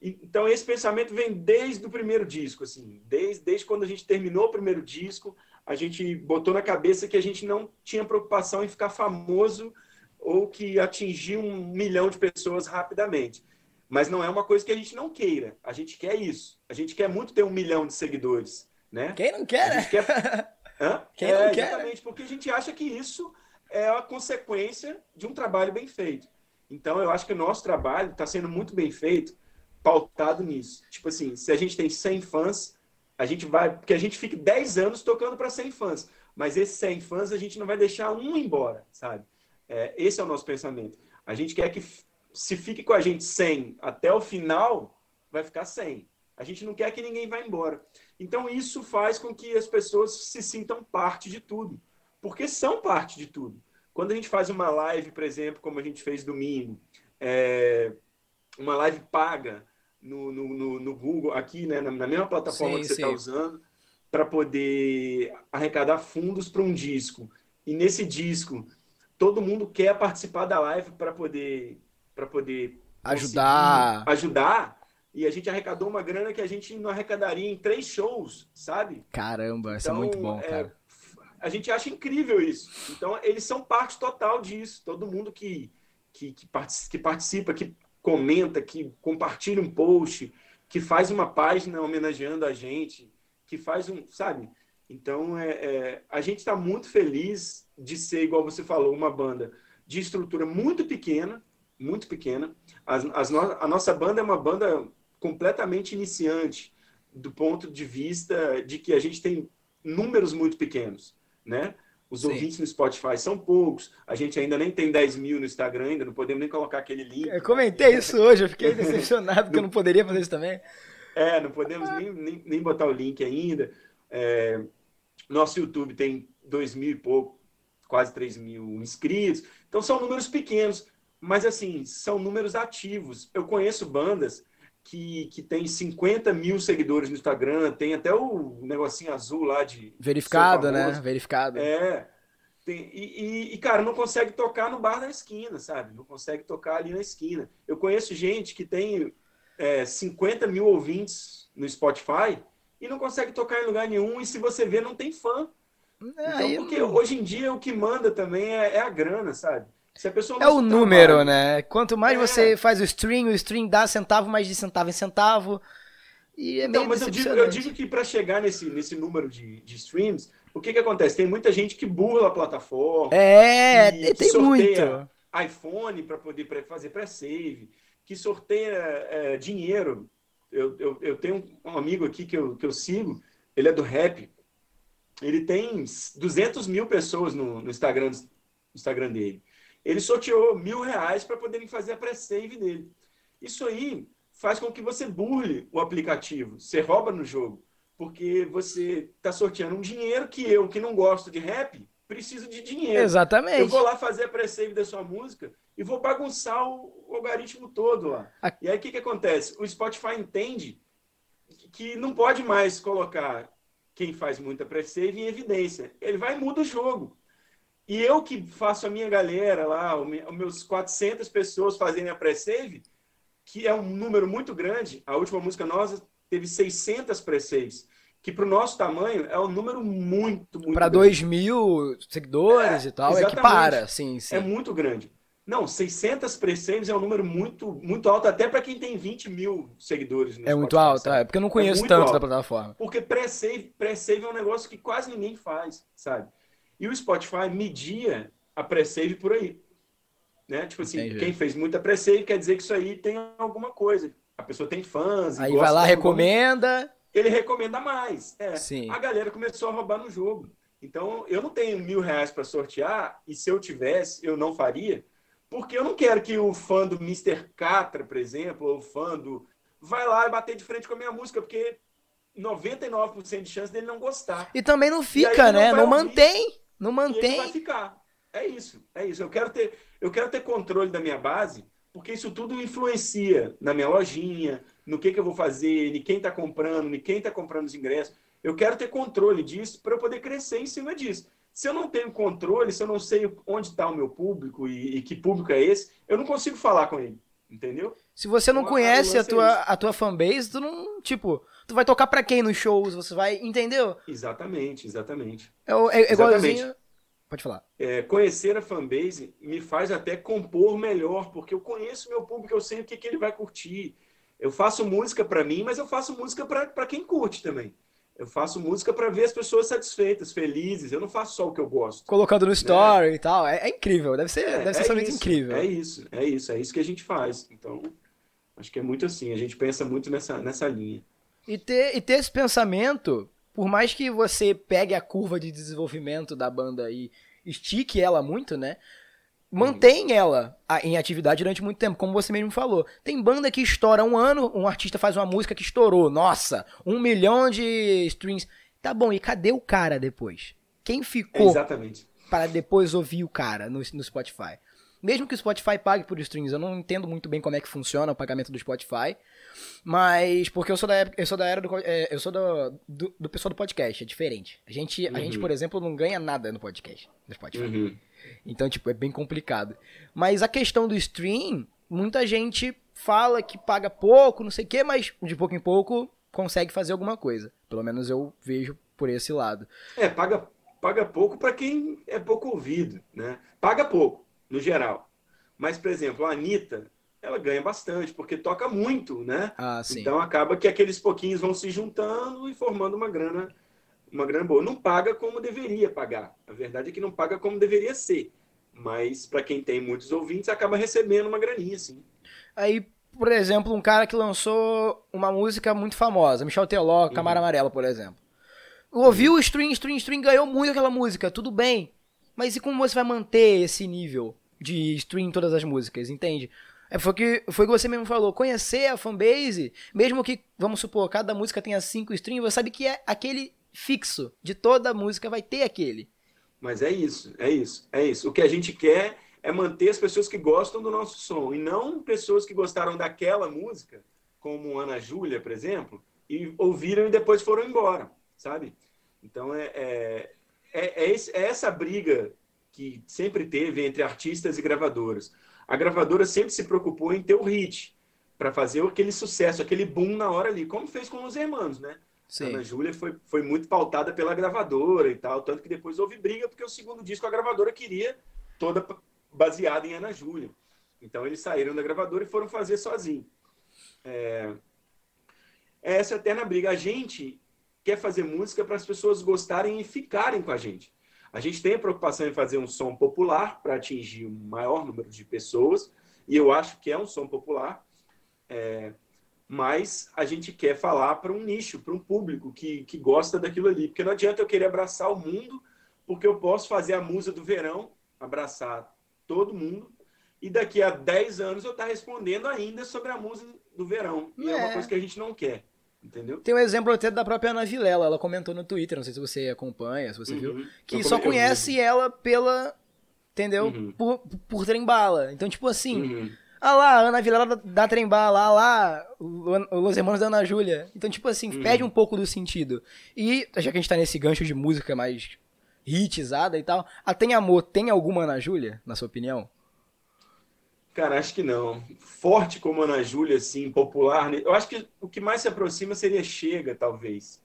Então, esse pensamento vem desde o primeiro disco, assim, desde, desde quando a gente terminou o primeiro disco, a gente botou na cabeça que a gente não tinha preocupação em ficar famoso ou que atingir um milhão de pessoas rapidamente. Mas não é uma coisa que a gente não queira. A gente quer isso. A gente quer muito ter um milhão de seguidores, né? Quem não quer, né? Quer... Hã? Quem é, não quer? Exatamente, porque a gente acha que isso é a consequência de um trabalho bem feito. Então, eu acho que o nosso trabalho está sendo muito bem feito pautado nisso. Tipo assim, se a gente tem 100 fãs, a gente vai. Porque a gente fica 10 anos tocando para 100 fãs. Mas esses 100 fãs a gente não vai deixar um embora, sabe? É, esse é o nosso pensamento. A gente quer que se fique com a gente 100 até o final, vai ficar 100. A gente não quer que ninguém vá embora. Então isso faz com que as pessoas se sintam parte de tudo. Porque são parte de tudo. Quando a gente faz uma live, por exemplo, como a gente fez domingo, é, uma live paga, no, no, no, Google, aqui, né, na, na mesma plataforma sim, que você está usando, para poder arrecadar fundos para um disco. E nesse disco, todo mundo quer participar da live para poder, para poder ajudar. ajudar. E a gente arrecadou uma grana que a gente não arrecadaria em três shows, sabe? Caramba, então, isso é muito bom, é, cara. A gente acha incrível isso. Então, eles são parte total disso. Todo mundo que, que, que, participa, que comenta, que compartilha um post, que faz uma página homenageando a gente, que faz um, sabe? Então, é, é a gente está muito feliz de ser, igual você falou, uma banda de estrutura muito pequena, muito pequena. As, as no, a nossa banda é uma banda completamente iniciante, do ponto de vista de que a gente tem números muito pequenos, né? Os Sim. ouvintes no Spotify são poucos. A gente ainda nem tem 10 mil no Instagram, ainda não podemos nem colocar aquele link. Eu comentei isso hoje, eu fiquei decepcionado porque eu não poderia fazer isso também. É, não podemos nem, nem, nem botar o link ainda. É, nosso YouTube tem 2 mil e pouco, quase 3 mil inscritos. Então são números pequenos, mas assim, são números ativos. Eu conheço bandas que, que tem 50 mil seguidores no Instagram, tem até o negocinho azul lá de. Verificado, né? Verificado. É. Tem, e, e, cara, não consegue tocar no bar da esquina, sabe? Não consegue tocar ali na esquina. Eu conheço gente que tem é, 50 mil ouvintes no Spotify e não consegue tocar em lugar nenhum, e se você ver, não tem fã. É, então, porque hoje em dia o que manda também é, é a grana, sabe? É o número, trabalho, né? Quanto mais é. você faz o stream, o stream dá centavo mais de centavo em centavo. E é então, mas eu digo, eu digo que para chegar nesse, nesse número de, de streams, o que que acontece? Tem muita gente que burla a plataforma. É, tem sorteia, muito. iPhone para poder fazer pré-save, que sorteia é, dinheiro. Eu, eu, eu, tenho um amigo aqui que eu, que eu sigo, ele é do rap. Ele tem 200 mil pessoas no, no Instagram, no Instagram dele. Ele sorteou mil reais para poderem fazer a pré-save dele. Isso aí faz com que você burle o aplicativo, você rouba no jogo, porque você está sorteando um dinheiro que eu, que não gosto de rap, preciso de dinheiro. Exatamente. Eu vou lá fazer a pré-save da sua música e vou bagunçar o algoritmo todo lá. E aí o que, que acontece? O Spotify entende que não pode mais colocar quem faz muita pré-save em evidência. Ele vai e muda o jogo. E eu que faço a minha galera lá, os meus 400 pessoas fazendo a pré-save, que é um número muito grande, a última música nossa teve 600 pré-saves, que para o nosso tamanho é um número muito, muito Para 2 mil seguidores é, e tal, é que para, sim, sim. É muito grande. Não, 600 pre-saves é um número muito, muito alto, até para quem tem 20 mil seguidores. É muito alto, é, porque eu não é conheço é tanto alto, da plataforma. Porque pré-save pré -save é um negócio que quase ninguém faz, sabe? E o Spotify media a pré-save por aí. Né? Tipo assim, Entendi. quem fez muita pré-save quer dizer que isso aí tem alguma coisa. A pessoa tem fãs. Aí vai lá, recomenda. Ele recomenda mais. É. Sim. A galera começou a roubar no jogo. Então, eu não tenho mil reais para sortear, e se eu tivesse, eu não faria, porque eu não quero que o fã do Mr. Catra, por exemplo, ou o fã do. vai lá e bater de frente com a minha música, porque 99% de chance dele não gostar. E também não fica, né? Não, não mantém. Não mantém. vai ficar. É isso, é isso. Eu quero ter, eu quero ter controle da minha base, porque isso tudo influencia na minha lojinha, no que, que eu vou fazer, em quem está comprando, em quem está comprando os ingressos. Eu quero ter controle disso para eu poder crescer em cima disso. Se eu não tenho controle, se eu não sei onde está o meu público e, e, que público é esse, eu não consigo falar com ele, entendeu? Se você não então, conhece a tua, a tua fanbase, tu não, tipo, tu vai tocar para quem nos shows, você vai, entendeu? Exatamente, exatamente. É, é, é igualzinho, Pode falar. É, conhecer a fanbase me faz até compor melhor, porque eu conheço meu público, eu sei o que, que ele vai curtir. Eu faço música para mim, mas eu faço música para quem curte também. Eu faço música para ver as pessoas satisfeitas, felizes. Eu não faço só o que eu gosto. Colocando no né? story né? e tal. É, é, incrível. Deve ser, é, deve ser é isso, incrível. É isso, é isso. É isso que a gente faz. Então, acho que é muito assim. A gente pensa muito nessa, nessa linha. E ter, e ter esse pensamento por mais que você pegue a curva de desenvolvimento da banda e estique ela muito, né? Mantém ela em atividade durante muito tempo, como você mesmo falou. Tem banda que estoura um ano, um artista faz uma música que estourou, nossa, um milhão de streams. Tá bom, e cadê o cara depois? Quem ficou Exatamente. para depois ouvir o cara no, no Spotify? Mesmo que o Spotify pague por streams, eu não entendo muito bem como é que funciona o pagamento do Spotify. Mas, porque eu sou da época, eu sou da era do. É, eu sou do, do, do, pessoal do podcast, é diferente. A gente, uhum. a gente, uhum. por exemplo, não ganha nada no podcast, no Spotify. Uhum. Então, tipo, é bem complicado. Mas a questão do stream, muita gente fala que paga pouco, não sei o quê, mas de pouco em pouco consegue fazer alguma coisa. Pelo menos eu vejo por esse lado. É, paga, paga pouco para quem é pouco ouvido, né? Paga pouco, no geral. Mas, por exemplo, a Anitta, ela ganha bastante, porque toca muito, né? Ah, sim. Então acaba que aqueles pouquinhos vão se juntando e formando uma grana, uma grana boa. Não paga como deveria pagar. A verdade é que não paga como deveria ser. Mas para quem tem muitos ouvintes, acaba recebendo uma graninha, sim. Aí, por exemplo, um cara que lançou uma música muito famosa, Michel Teló, Camara uhum. Amarela, por exemplo. Ouviu o stream, stream, stream, ganhou muito aquela música, tudo bem. Mas e como você vai manter esse nível de stream em todas as músicas, entende? É, foi que, foi que você mesmo falou, conhecer a fanbase, mesmo que, vamos supor, cada música tenha cinco streams, você sabe que é aquele fixo de toda música vai ter aquele. Mas é isso, é isso, é isso. O que a gente quer é manter as pessoas que gostam do nosso som, e não pessoas que gostaram daquela música, como Ana Júlia, por exemplo, e ouviram e depois foram embora, sabe? Então é, é, é, é, é essa briga que sempre teve entre artistas e gravadoras a gravadora sempre se preocupou em ter o hit, para fazer aquele sucesso, aquele boom na hora ali, como fez com os irmãos, né? Sim. Ana Júlia foi, foi muito pautada pela gravadora e tal, tanto que depois houve briga, porque o segundo disco a gravadora queria toda baseada em Ana Júlia. Então eles saíram da gravadora e foram fazer sozinho. É, é essa eterna briga. A gente quer fazer música para as pessoas gostarem e ficarem com a gente. A gente tem a preocupação em fazer um som popular para atingir o maior número de pessoas, e eu acho que é um som popular, é, mas a gente quer falar para um nicho, para um público que, que gosta daquilo ali. Porque não adianta eu querer abraçar o mundo, porque eu posso fazer a musa do verão, abraçar todo mundo, e daqui a 10 anos eu estar tá respondendo ainda sobre a musa do verão. E é. é uma coisa que a gente não quer. Entendeu? Tem um exemplo até da própria Ana Vilela, ela comentou no Twitter, não sei se você acompanha, se você uhum. viu, que só conhece ela pela, entendeu? Uhum. Por, por trembala. Então, tipo assim, uhum. ah lá, a Ana Vilela da, trembala, ah lá, os irmãos da Ana Júlia. Então, tipo assim, uhum. perde um pouco do sentido. E, já que a gente tá nesse gancho de música mais hitizada e tal, a Tem Amor tem alguma Ana Júlia, na sua opinião? Cara, acho que não. Forte como Ana Júlia, assim, popular. Né? Eu acho que o que mais se aproxima seria Chega, talvez.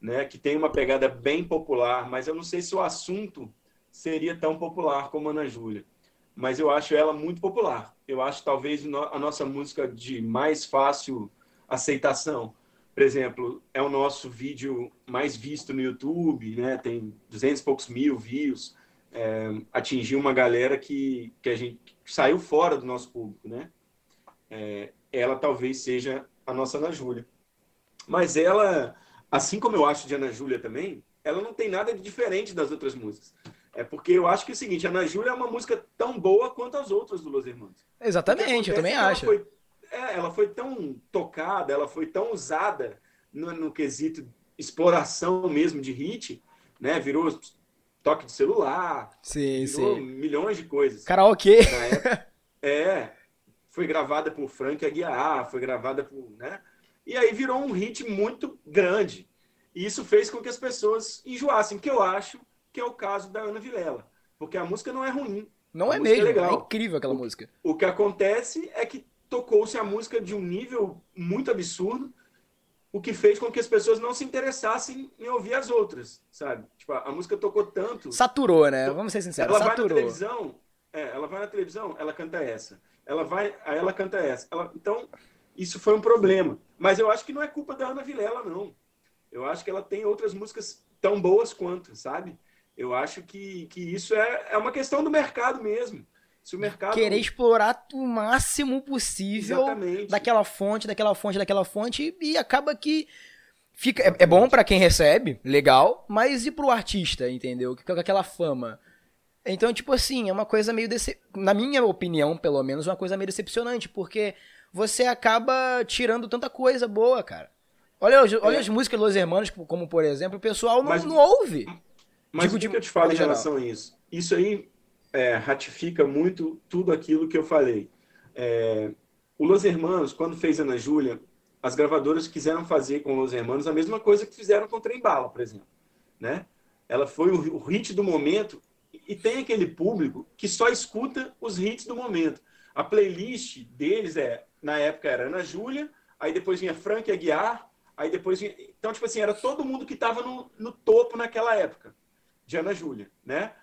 Né? Que tem uma pegada bem popular, mas eu não sei se o assunto seria tão popular como Ana Júlia. Mas eu acho ela muito popular. Eu acho talvez a nossa música de mais fácil aceitação. Por exemplo, é o nosso vídeo mais visto no YouTube, né? Tem 200 e poucos mil views. É, atingiu uma galera que, que a gente saiu fora do nosso público, né? É, ela talvez seja a nossa Ana Júlia. Mas ela, assim como eu acho de Ana Júlia também, ela não tem nada de diferente das outras músicas. É porque eu acho que é o seguinte, Ana Júlia é uma música tão boa quanto as outras do Los Hermanos. Exatamente, eu também acho. Foi, é, ela foi tão tocada, ela foi tão usada no, no quesito exploração mesmo de hit, né? Virou toque de celular. Sim, sim. Milhões de coisas. Karaokê. É. Foi gravada por Frank Aguiar, foi gravada por. Né? E aí virou um hit muito grande. E isso fez com que as pessoas enjoassem, que eu acho que é o caso da Ana Vilela. Porque a música não é ruim. Não é, é mesmo. É, legal. é incrível aquela o, música. O que acontece é que tocou-se a música de um nível muito absurdo o que fez com que as pessoas não se interessassem em ouvir as outras, sabe? Tipo, a, música tocou tanto. Saturou, né? Vamos ser sinceros. Ela saturou. vai na televisão, é, ela vai na televisão, ela canta essa. Ela vai, aí ela canta essa. Ela, então, isso foi um problema. Mas eu acho que não é culpa da Ana Vilela, não. Eu acho que ela tem outras músicas tão boas quanto, sabe? Eu acho que, que isso é, é uma questão do mercado mesmo. Se o mercado. Querer explorar o máximo possível Exatamente. daquela fonte, daquela fonte, daquela fonte, e acaba que. Fica, é, é bom para quem recebe, legal, mas e pro artista, entendeu? Com aquela fama. Então, tipo assim, é uma coisa meio. Dece... Na minha opinião, pelo menos, uma coisa meio decepcionante, porque você acaba tirando tanta coisa boa, cara. Olha, olha é. as músicas dos Hermanos, como por exemplo, o pessoal não, mas, não ouve. Mas o que, que eu te falo em relação a isso? Isso aí é, ratifica muito tudo aquilo que eu falei. É, o Los Hermanos, quando fez Ana Júlia, as gravadoras quiseram fazer com Los Hermanos a mesma coisa que fizeram com Trem Bala, por exemplo. Né? Ela foi o, hit do momento e tem aquele público que só escuta os hits do momento. A playlist deles é, na época era Ana Júlia, aí depois vinha Frank Aguiar, aí depois vinha... Então, tipo assim, era todo mundo que estava no, no topo naquela época de Ana Júlia, né?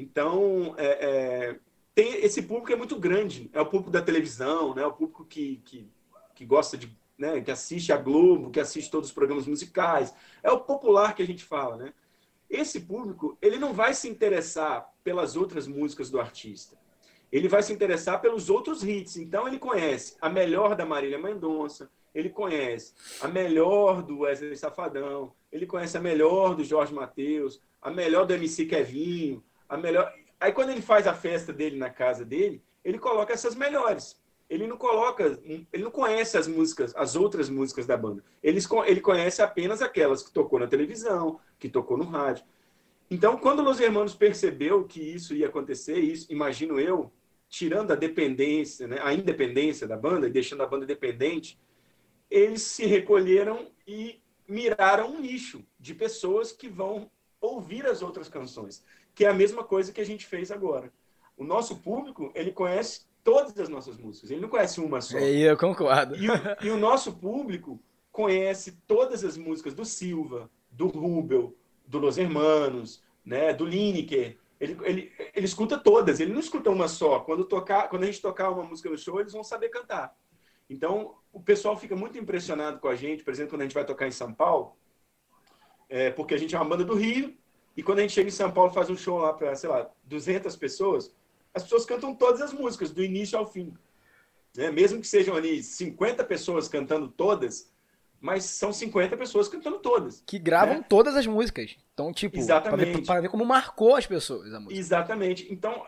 Então, é, é, tem, esse público é muito grande. É o público da televisão, né? O público que, que, que gosta de. Né? que assiste a Globo, que assiste todos os programas musicais. É o popular que a gente fala, né? Esse público, ele não vai se interessar pelas outras músicas do artista. Ele vai se interessar pelos outros hits. Então, ele conhece a melhor da Marília Mendonça, ele conhece a melhor do Wesley Safadão, ele conhece a melhor do Jorge Mateus, a melhor do MC Kevinho, a melhor. Aí quando ele faz a festa dele na casa dele, ele coloca essas melhores. Ele não coloca, ele não conhece as músicas, as outras músicas da banda. Ele, ele conhece apenas aquelas que tocou na televisão, que tocou no rádio. Então, quando Los Hermanos percebeu que isso ia acontecer, isso, imagino eu, tirando a dependência, né, a independência da banda e deixando a banda dependente, eles se recolheram e miraram um nicho de pessoas que vão ouvir as outras canções que é a mesma coisa que a gente fez agora. O nosso público, ele conhece todas as nossas músicas, ele não conhece uma só. E eu concordo. E o, e o nosso público conhece todas as músicas do Silva, do Rubel, do Los Hermanos, né, do Lineker. Ele, ele, ele escuta todas, ele não escuta uma só. Quando, tocar, quando a gente tocar uma música no show, eles vão saber cantar. Então, o pessoal fica muito impressionado com a gente, por exemplo, quando a gente vai tocar em São Paulo, é, porque a gente é uma banda do Rio, E quando a gente chega em São Paulo faz um show lá para, sei lá, 200 pessoas, as pessoas cantam todas as músicas, do início ao fim. Né? Mesmo que sejam ali 50 pessoas cantando todas, mas são 50 pessoas cantando todas. Que gravam né? todas as músicas. Então, tipo, para ver, ver, como marcou as pessoas a música. Exatamente. Então,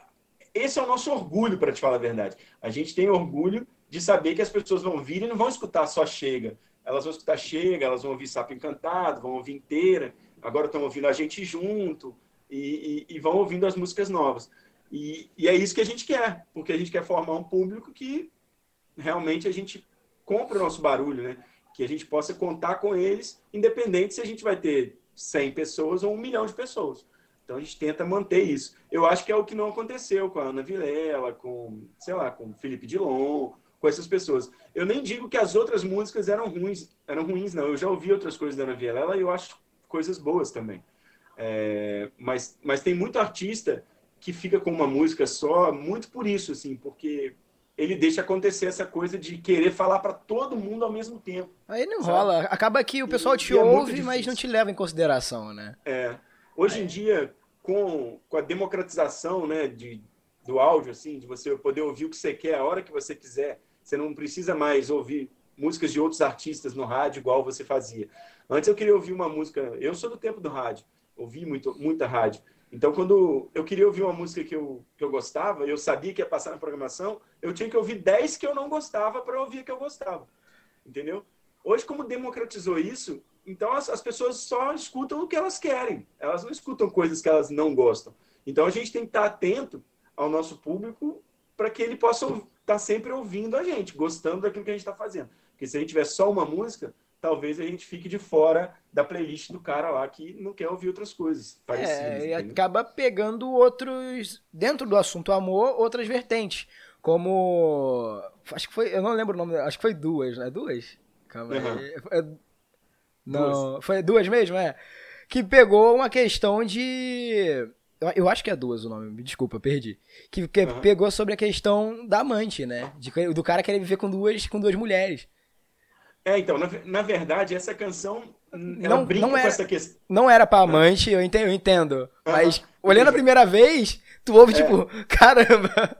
esse é o nosso orgulho, para te falar a verdade. A gente tem orgulho de saber que as pessoas vão vir e não vão escutar só Chega. Elas vão escutar Chega, elas vão ouvir Sapo Encantado, vão ouvir inteira. Agora estão ouvindo a gente junto e, e, e vão ouvindo as músicas novas. E, e, é isso que a gente quer, porque a gente quer formar um público que realmente a gente compra o nosso barulho, né? Que a gente possa contar com eles, independente se a gente vai ter 100 pessoas ou um milhão de pessoas. Então a gente tenta manter isso. Eu acho que é o que não aconteceu com a Ana Vilela, com, sei lá, com o Felipe Dilon, com essas pessoas. Eu nem digo que as outras músicas eram ruins, eram ruins, não. Eu já ouvi outras coisas da Ana Vilela e eu acho coisas boas também. É, mas, mas tem muito artista que fica com uma música só, muito por isso, assim, porque ele deixa acontecer essa coisa de querer falar para todo mundo ao mesmo tempo. Aí não sabe? rola. Acaba que o pessoal te e é ouve, é mas não te leva em consideração, né? É. Hoje é. em dia, com, com a democratização né, de, do áudio, assim, de você poder ouvir o que você quer a hora que você quiser, você não precisa mais ouvir músicas de outros artistas no rádio igual você fazia. Antes eu queria ouvir uma música, eu sou do tempo do rádio, ouvi muito, muita rádio. Então, quando eu queria ouvir uma música que eu, que eu gostava, eu sabia que ia passar na programação, eu tinha que ouvir 10 que eu não gostava para ouvir a que eu gostava. Entendeu? Hoje, como democratizou isso, então as, as pessoas só escutam o que elas querem. Elas não escutam coisas que elas não gostam. Então, a gente tem que estar atento ao nosso público para que ele possa estar tá sempre ouvindo a gente, gostando daquilo que a gente está fazendo. Porque se a gente tiver só uma música, talvez a gente fique de fora da playlist do cara lá que não quer ouvir outras coisas parecidas. É, e acaba pegando outros, dentro do assunto amor, outras vertentes. Como. Acho que foi. Eu não lembro o nome, acho que foi duas, né? Duas? Calma uhum. aí. É, não, duas. foi duas mesmo, é. Que pegou uma questão de. Eu acho que é duas o nome, me desculpa, perdi. Que, que uhum. pegou sobre a questão da amante, né? De, do cara querer viver com duas, com duas mulheres. É, então, na, na verdade, essa canção não, brinca não era, com essa questão. Não era pra amante, eu entendo, eu entendo. Mas olhando a primeira vez, tu ouve, é. tipo, caramba.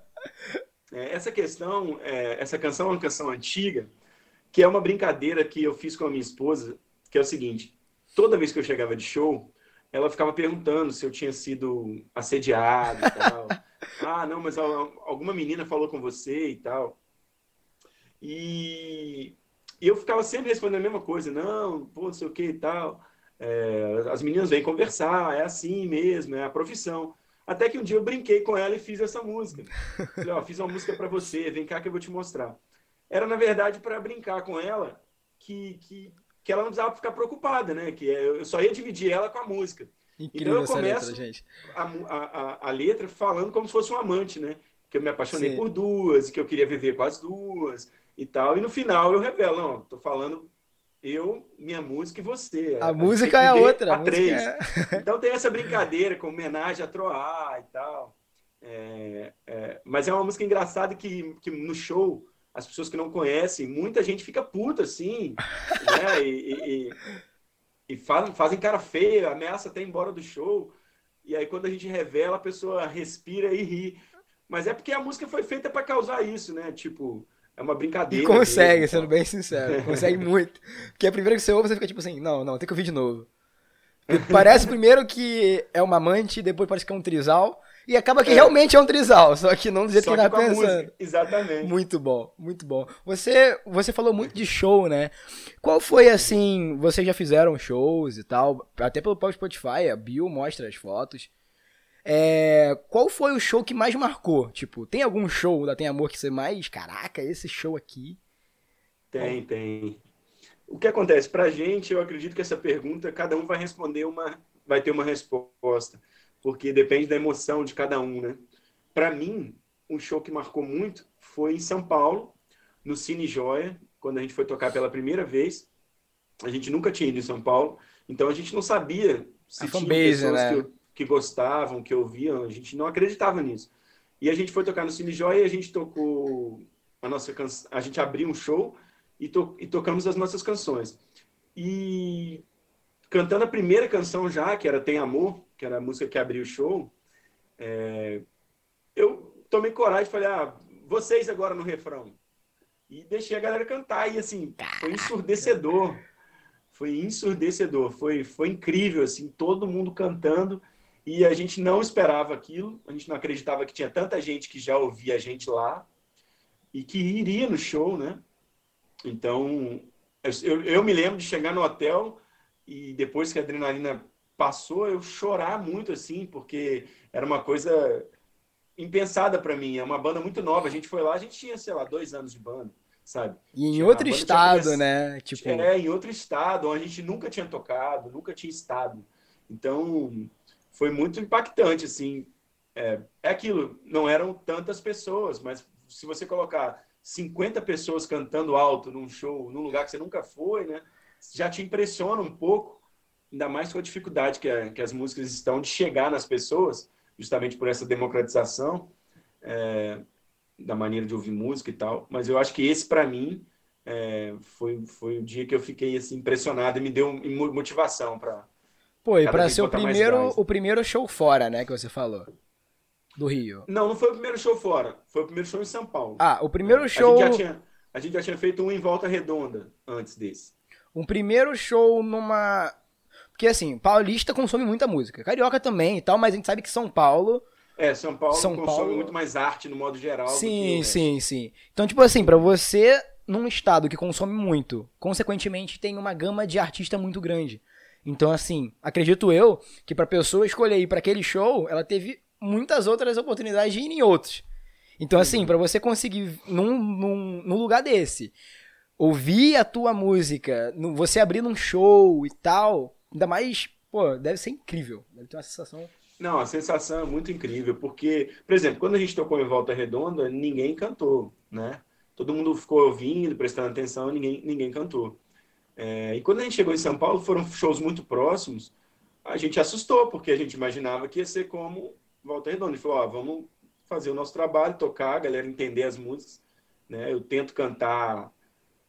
É, essa questão, é, essa canção é uma canção antiga, que é uma brincadeira que eu fiz com a minha esposa, que é o seguinte: toda vez que eu chegava de show, ela ficava perguntando se eu tinha sido assediado e tal. ah, não, mas alguma menina falou com você e tal. E e eu ficava sempre respondendo a mesma coisa, não, pô, não sei o que e tal. É, as meninas vêm conversar, é assim mesmo, é a profissão. Até que um dia eu brinquei com ela e fiz essa música. Falei, ó, fiz uma música para você, vem cá que eu vou te mostrar. Era, na verdade, para brincar com ela que, que, que ela não precisava ficar preocupada, né? Que eu só ia dividir ela com a música. Incrível então eu começo letra, gente. A, a, a, letra falando como se fosse um amante, né? Que eu me apaixonei Sim. por duas, que eu queria viver com as duas, e tal. E no final eu revelo, não, tô falando eu, minha música e você. A, a música é a outra. A, a três. É... Então tem essa brincadeira com homenagem a Troar e tal. É, é, mas é uma música engraçada que, que no show, as pessoas que não conhecem, muita gente fica puta, assim, né? E, e, e fazem, fazem cara feia, ameaça até ir embora do show. E aí quando a gente revela, a pessoa respira e ri. Mas é porque a música foi feita para causar isso, né? Tipo, é uma brincadeira. E consegue, sendo bem sincero. Consegue muito. Porque a primeira que você ouve, você fica tipo assim, não, não, tem que ouvir de novo. parece primeiro que é uma amante, depois parece que é um trisal. E acaba que é. realmente é um trisal, só que não do jeito só que, tá pensando. Exatamente. Muito bom, muito bom. Você, você falou muito de show, né? Qual foi assim? Vocês já fizeram shows e tal, até pelo Spotify, a Bill mostra as fotos. É, qual foi o show que mais marcou? Tipo, tem algum show da Tem Amor que você mais. Caraca, esse show aqui. Tem, tem. O que acontece? Pra gente, eu acredito que essa pergunta, cada um vai responder uma. Vai ter uma resposta. Porque depende da emoção de cada um, né? Pra mim, um show que marcou muito foi em São Paulo, no Cine Joia, quando a gente foi tocar pela primeira vez. A gente nunca tinha ido em São Paulo, então a gente não sabia se a tinha pessoas né? que que gostavam, que ouviam, a gente não acreditava nisso. E a gente foi tocar no Cine Joia e a gente tocou a nossa canção, a gente abriu um show e, to e tocamos as nossas canções. E cantando a primeira canção já, que era Tem Amor, que era a música que abriu o show, é, eu tomei coragem e falei, ah, vocês agora no refrão. E deixei a galera cantar. E assim, foi ensurdecedor. Foi ensurdecedor. Foi, foi incrível, assim, todo mundo cantando. E a gente não esperava aquilo. A gente não acreditava que tinha tanta gente que já ouvia a gente lá e que iria no show, né? Então, eu, eu me lembro de chegar no hotel e depois que a adrenalina passou, eu chorar muito, assim, porque era uma coisa impensada para mim. É uma banda muito nova. A gente foi lá, a gente tinha, sei lá, dois anos de banda, sabe? E em outro estado, né? Tipo... É, em outro estado, onde a gente nunca tinha tocado, nunca tinha estado. Então, foi muito impactante, assim. É, é aquilo, não eram tantas pessoas, mas se você colocar 50 pessoas cantando alto num show, num lugar que você nunca foi, né? Já te impressiona um pouco, ainda mais com a dificuldade que, que as músicas estão de chegar nas pessoas justamente por essa democratização é, da maneira de ouvir música e tal. Mas eu acho que esse, para mim, é, foi, foi o dia que eu fiquei assim, impressionado e me deu motivação para. Pô, e para ser o primeiro, o primeiro show fora, né, que você falou. Do Rio. Não, não foi o primeiro show fora. Foi o primeiro show em São Paulo. Ah, o primeiro show. A gente já tinha, a gente já tinha feito um em volta redonda antes desse. Um primeiro show numa porque, assim, paulista consome muita música. Carioca também e tal, mas a gente sabe que São Paulo. É, São Paulo São consome Paulo... muito mais arte no modo geral. Sim, sim, sim. Então, tipo assim, para você, num estado que consome muito, consequentemente tem uma gama de artista muito grande. Então, assim, acredito eu que pra pessoa escolher ir para aquele show, ela teve muitas outras oportunidades de ir em outros. Então, assim, uhum. para você conseguir num, num, num lugar desse, ouvir a tua música, você abrir num show e tal, Ainda mais, pô, deve ser incrível. Deve ter uma sensação. Não, a sensação é muito incrível, porque, por exemplo, quando a gente tocou em Volta Redonda, ninguém cantou, né? Todo mundo ficou ouvindo, prestando atenção, ninguém, ninguém cantou. É, e quando a gente chegou em São Paulo, foram shows muito próximos, a gente assustou, porque a gente imaginava que ia ser como Volta Redonda. A gente falou, ó, vamos fazer o nosso trabalho, tocar, a galera entender as músicas, né? Eu tento cantar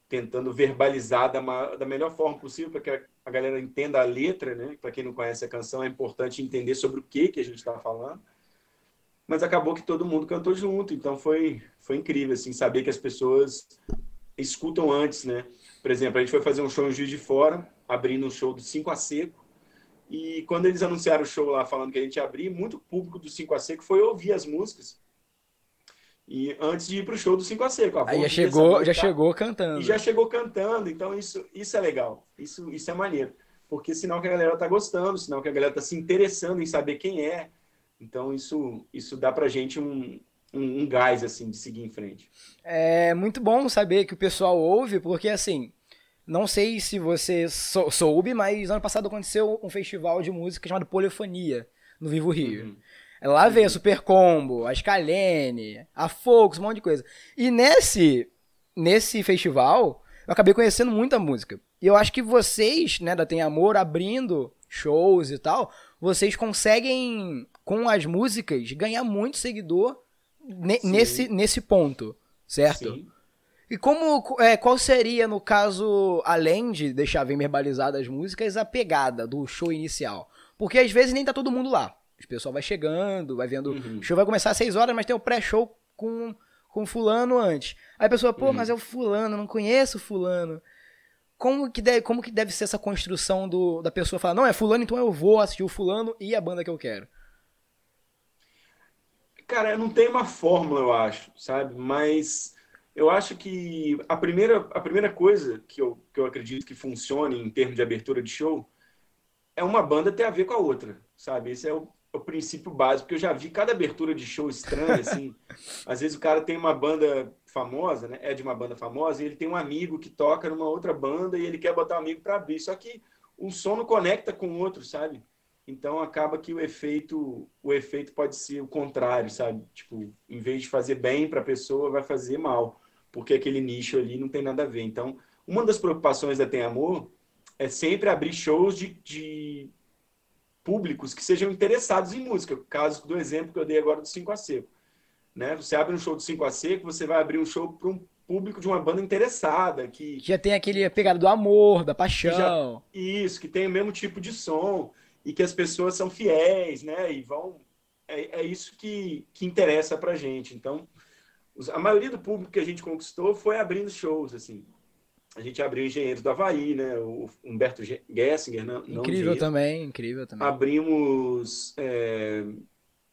tentando verbalizar da, da melhor forma possível para que a galera entenda a letra, né? Para quem não conhece a canção, é importante entender sobre o que, que a gente está falando. Mas acabou que todo mundo cantou junto, então foi, foi incrível, assim, saber que as pessoas escutam antes, né? Por exemplo, a gente foi fazer um show em Juiz de Fora, abrindo um show do 5 a Seco, e quando eles anunciaram o show lá, falando que a gente ia abrir, muito público do 5 a Seco foi ouvir as músicas e antes de ir pro show do 5 a Seco. Aí já chegou, já chegou cantando. E já chegou cantando, então isso, isso é legal. Isso, isso é maneiro. Porque sinal que a galera tá gostando, sinal que a galera tá se interessando em saber quem é. Então isso, isso dá pra gente um, um, um gás, assim, de seguir em frente. É muito bom saber que o pessoal ouve, porque assim, não sei se você sou, soube, mas ano passado aconteceu um festival de música chamado Polifonia, no Vivo Rio. Uhum. Lá veio a Super Combo, a Scalene, a Focus, um monte de coisa. E nesse, nesse festival, eu acabei conhecendo muita música. E eu acho que vocês, né, da Tem Amor, abrindo shows e tal, vocês conseguem, com as músicas, ganhar muito seguidor ne nesse, nesse ponto, certo? Sim. E como, é, qual seria, no caso, além de deixar bem verbalizadas as músicas, a pegada do show inicial? Porque às vezes nem tá todo mundo lá. O pessoal vai chegando, vai vendo. Uhum. O show vai começar às 6 horas, mas tem o pré-show com, com fulano antes. Aí a pessoa, pô, uhum. mas é o fulano, não conheço o fulano. Como que, deve, como que deve ser essa construção do, da pessoa falar, não, é fulano, então eu vou assistir o fulano e a banda que eu quero? Cara, não tem uma fórmula, eu acho, sabe? Mas eu acho que a primeira, a primeira coisa que eu, que eu acredito que funcione em termos de abertura de show é uma banda ter a ver com a outra, sabe? Esse é o, o princípio básico, porque eu já vi cada abertura de show estranha, assim. Às vezes o cara tem uma banda famosa, né? É de uma banda famosa, e ele tem um amigo que toca numa outra banda e ele quer botar um amigo para abrir. Só que um som não conecta com o outro, sabe? Então acaba que o efeito, o efeito pode ser o contrário, sabe? Tipo, em vez de fazer bem para a pessoa, vai fazer mal, porque aquele nicho ali não tem nada a ver. Então, uma das preocupações da Tem Amor é sempre abrir shows de, de públicos que sejam interessados em música. Caso do exemplo que eu dei agora do 5 a Seco. Né? Você abre um show do 5 a Seco, você vai abrir um show para um público de uma banda interessada. Que, já tem aquele pegada do amor, da paixão. Já, isso, que tem o mesmo tipo de som. E que as pessoas são fiéis, né? E vão. É, é isso que, que interessa para gente. Então, a maioria do público que a gente conquistou foi abrindo shows, assim. A gente abriu Engenheiros do Havaí, né? O Humberto Gessinger, não, Incrível também, incrível também. Abrimos é,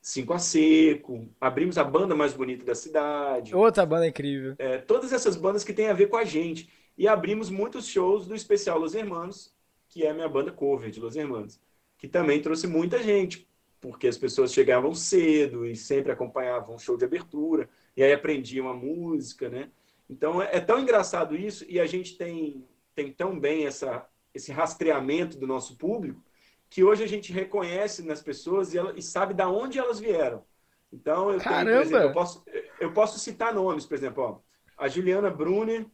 Cinco a Seco, abrimos a banda mais bonita da cidade. Outra banda incrível. É, todas essas bandas que têm a ver com a gente. E abrimos muitos shows do especial Los Hermanos, que é a minha banda cover de Los Hermanos, que também trouxe muita gente, porque as pessoas chegavam cedo e sempre acompanhavam o show de abertura, e aí aprendiam a música, né? Então é, é tão engraçado isso, e a gente tem, tem tão bem essa, esse rastreamento do nosso público, que hoje a gente reconhece nas pessoas e, ela, e sabe de onde elas vieram. Então, eu, tenho, exemplo, eu, posso, eu posso citar nomes, por exemplo, ó, a Juliana Brunner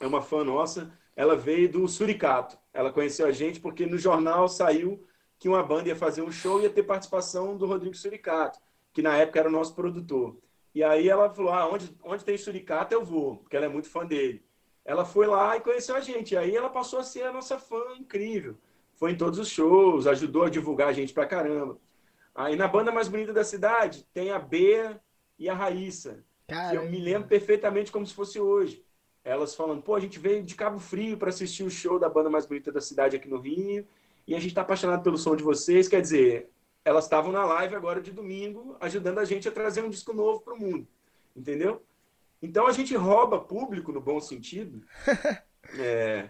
é uma fã nossa, ela veio do Suricato. Ela conheceu a gente porque no jornal saiu que uma banda ia fazer um show e ia ter participação do Rodrigo Suricato, que na época era o nosso produtor. E aí ela falou: ah, onde, onde tem Suricato eu vou, porque ela é muito fã dele. Ela foi lá e conheceu a gente. E aí ela passou a ser a nossa fã incrível. Foi em todos os shows, ajudou a divulgar a gente pra caramba. Aí na banda mais bonita da cidade tem a Bea e a Raíssa. Caramba. Que eu me lembro perfeitamente como se fosse hoje. Elas falando, pô, a gente veio de Cabo Frio para assistir o show da banda mais bonita da cidade aqui no Rio, e a gente está apaixonado pelo som de vocês. Quer dizer, elas estavam na live agora de domingo, ajudando a gente a trazer um disco novo para o mundo, entendeu? Então a gente rouba público, no bom sentido, é,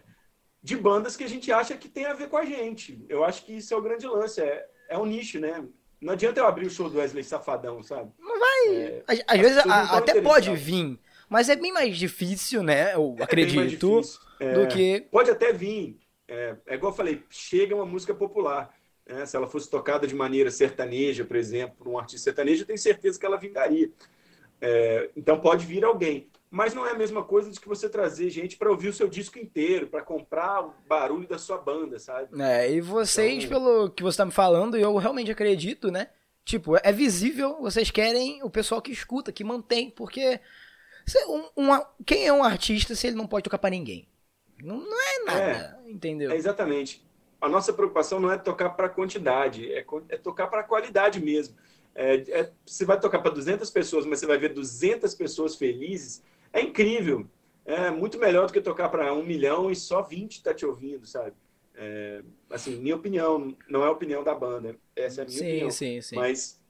de bandas que a gente acha que tem a ver com a gente. Eu acho que isso é o grande lance, é, é um nicho, né? Não adianta eu abrir o show do Wesley Safadão, sabe? Não vai. É, às, às vezes a, até pode vir mas é bem mais difícil, né? Eu é acredito, é, do que. Pode até vir. É, é igual eu falei, chega uma música popular. Né? Se ela fosse tocada de maneira sertaneja, por exemplo, por um artista sertanejo, eu tenho certeza que ela vingaria. É, então pode vir alguém. Mas não é a mesma coisa de que você trazer gente para ouvir o seu disco inteiro, para comprar o barulho da sua banda, sabe? É, e vocês, então... pelo que você está me falando, eu realmente acredito, né? Tipo, é visível, vocês querem o pessoal que escuta, que mantém, porque um, um, quem é um artista se ele não pode tocar para ninguém? Não, não é nada, é, entendeu? É exatamente. A nossa preocupação não é tocar para quantidade, é, é tocar para qualidade mesmo. É, é, você vai tocar para 200 pessoas, mas você vai ver 200 pessoas felizes, é incrível. É muito melhor do que tocar para um milhão e só 20 tá te ouvindo, sabe? É, assim, minha opinião, não é a opinião da banda, essa é a minha sim, opinião. Sim, sim. Mas,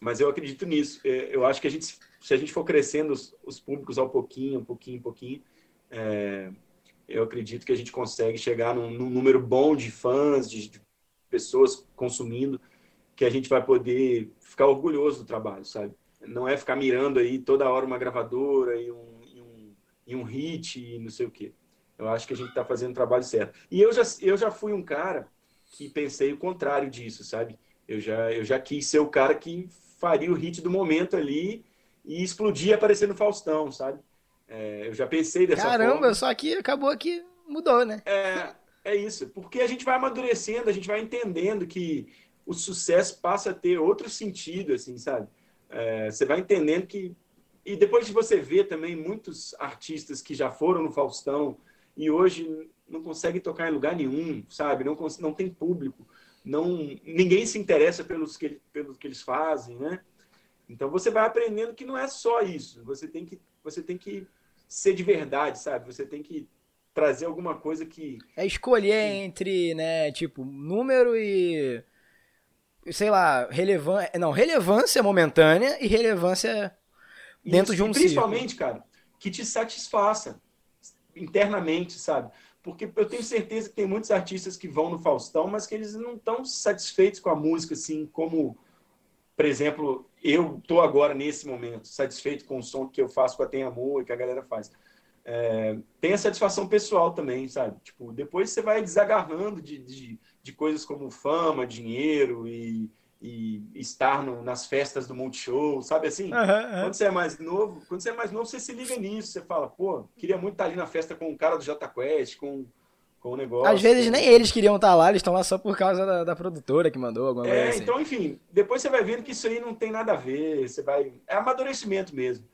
mas eu acredito nisso. É, eu acho que a gente se a gente for crescendo os, os públicos ao pouquinho, um pouquinho, um pouquinho, é, eu acredito que a gente consegue chegar num, num número bom de fãs, de, de, pessoas consumindo, que a gente vai poder ficar orgulhoso do trabalho, sabe? Não é ficar mirando aí toda hora uma gravadora e um, e um, e um hit e não sei o quê. Eu acho que a gente está fazendo o trabalho certo. E eu já, eu já fui um cara que pensei o contrário disso, sabe? Eu já, eu já quis ser o cara que faria o hit do momento ali e explodir aparecer no Faustão, sabe? É, eu já pensei dessa Caramba, forma. Caramba, só que acabou que mudou, né? É, é isso. Porque a gente vai amadurecendo, a gente vai entendendo que o sucesso passa a ter outro sentido, assim, sabe? É, você vai entendendo que. E depois de você ver também muitos artistas que já foram no Faustão e hoje não conseguem tocar em lugar nenhum, sabe? Não, não tem público, não ninguém se interessa pelos que, pelos que eles fazem, né? Então você vai aprendendo que não é só isso. Você tem que, você tem que ser de verdade, sabe? Você tem que trazer alguma coisa que. É escolher que... entre, né, tipo, número e. Sei lá, relevância. Não, relevância momentânea e relevância dentro isso, de um e Principalmente, círculo. cara, que te satisfaça internamente, sabe? Porque eu tenho certeza que tem muitos artistas que vão no Faustão, mas que eles não estão satisfeitos com a música, assim, como, por exemplo, eu estou agora nesse momento satisfeito com o som que eu faço com a Tem Amor e que a galera faz. É, tem a satisfação pessoal também, sabe? Tipo, depois você vai desagarrando de, de, de coisas como fama, dinheiro e, e estar no, nas festas do Multishow, sabe assim? Uhum, uhum. Quando você é mais novo, quando você é mais novo, você se liga nisso, você fala, pô, queria muito estar ali na festa com o cara do Jota Quest, com com o negócio. Às vezes nem eles queriam estar lá, eles estão lá só por causa da, da produtora que mandou alguma coisa é, assim. Então, enfim, depois você vai vendo que isso aí não tem nada a ver, você vai... É amadurecimento mesmo.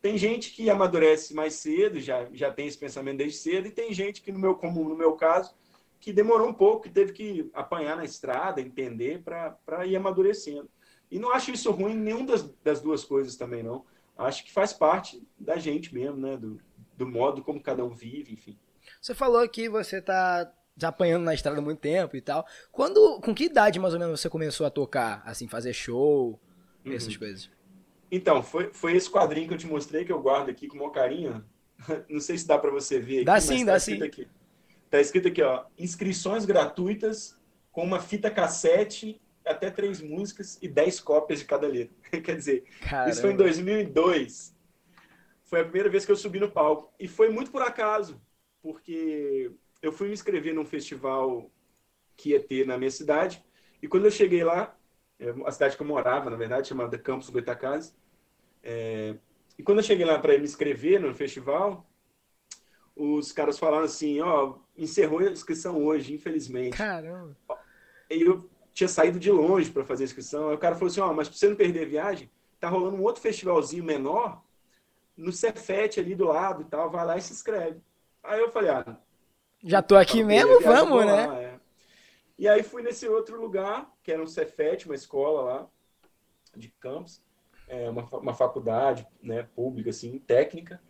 Tem gente que amadurece mais cedo, já, já tem esse pensamento desde cedo, e tem gente que, no meu, como no meu caso, que demorou um pouco, que teve que apanhar na estrada, entender, para ir amadurecendo. E não acho isso ruim, nenhum das, das duas coisas também, não. Acho que faz parte da gente mesmo, né? Do, do modo como cada um vive, enfim. Você falou que você está já apanhando na estrada há muito tempo e tal. Quando, com que idade mais ou menos você começou a tocar, assim, fazer show, uhum. essas coisas? Então, foi, foi esse quadrinho que eu te mostrei que eu guardo aqui com o maior carinho. Não sei se dá para você ver aqui, Dá sim, tá dá sim. Aqui. Tá escrito aqui, ó, inscrições gratuitas com uma fita cassete, até três músicas e dez cópias de cada letra. Quer dizer, Caramba. isso foi em 2002. Foi a primeira vez que eu subi no palco. E foi muito por acaso, porque eu fui me inscrever num festival que ia ter na minha cidade. E quando eu cheguei lá, é a cidade que eu morava, na verdade, chamada Campos Goitacazes, é... e quando eu cheguei lá para me inscrever no festival, os caras falaram assim, ó, encerrou a inscrição hoje, infelizmente. Caramba. E eu tinha saído de longe para fazer a inscrição. Aí o cara falou assim, ó, mas pra você não perder a viagem, tá rolando um outro festivalzinho menor no Cefete ali do lado e tal, vai lá e se inscreve. Aí eu falei, ah, já tô aqui mesmo, vamos, né? Lá, é. E aí fui nesse outro lugar, que era um Cefete, uma escola lá de campus, é, uma, uma faculdade, né, pública assim, técnica.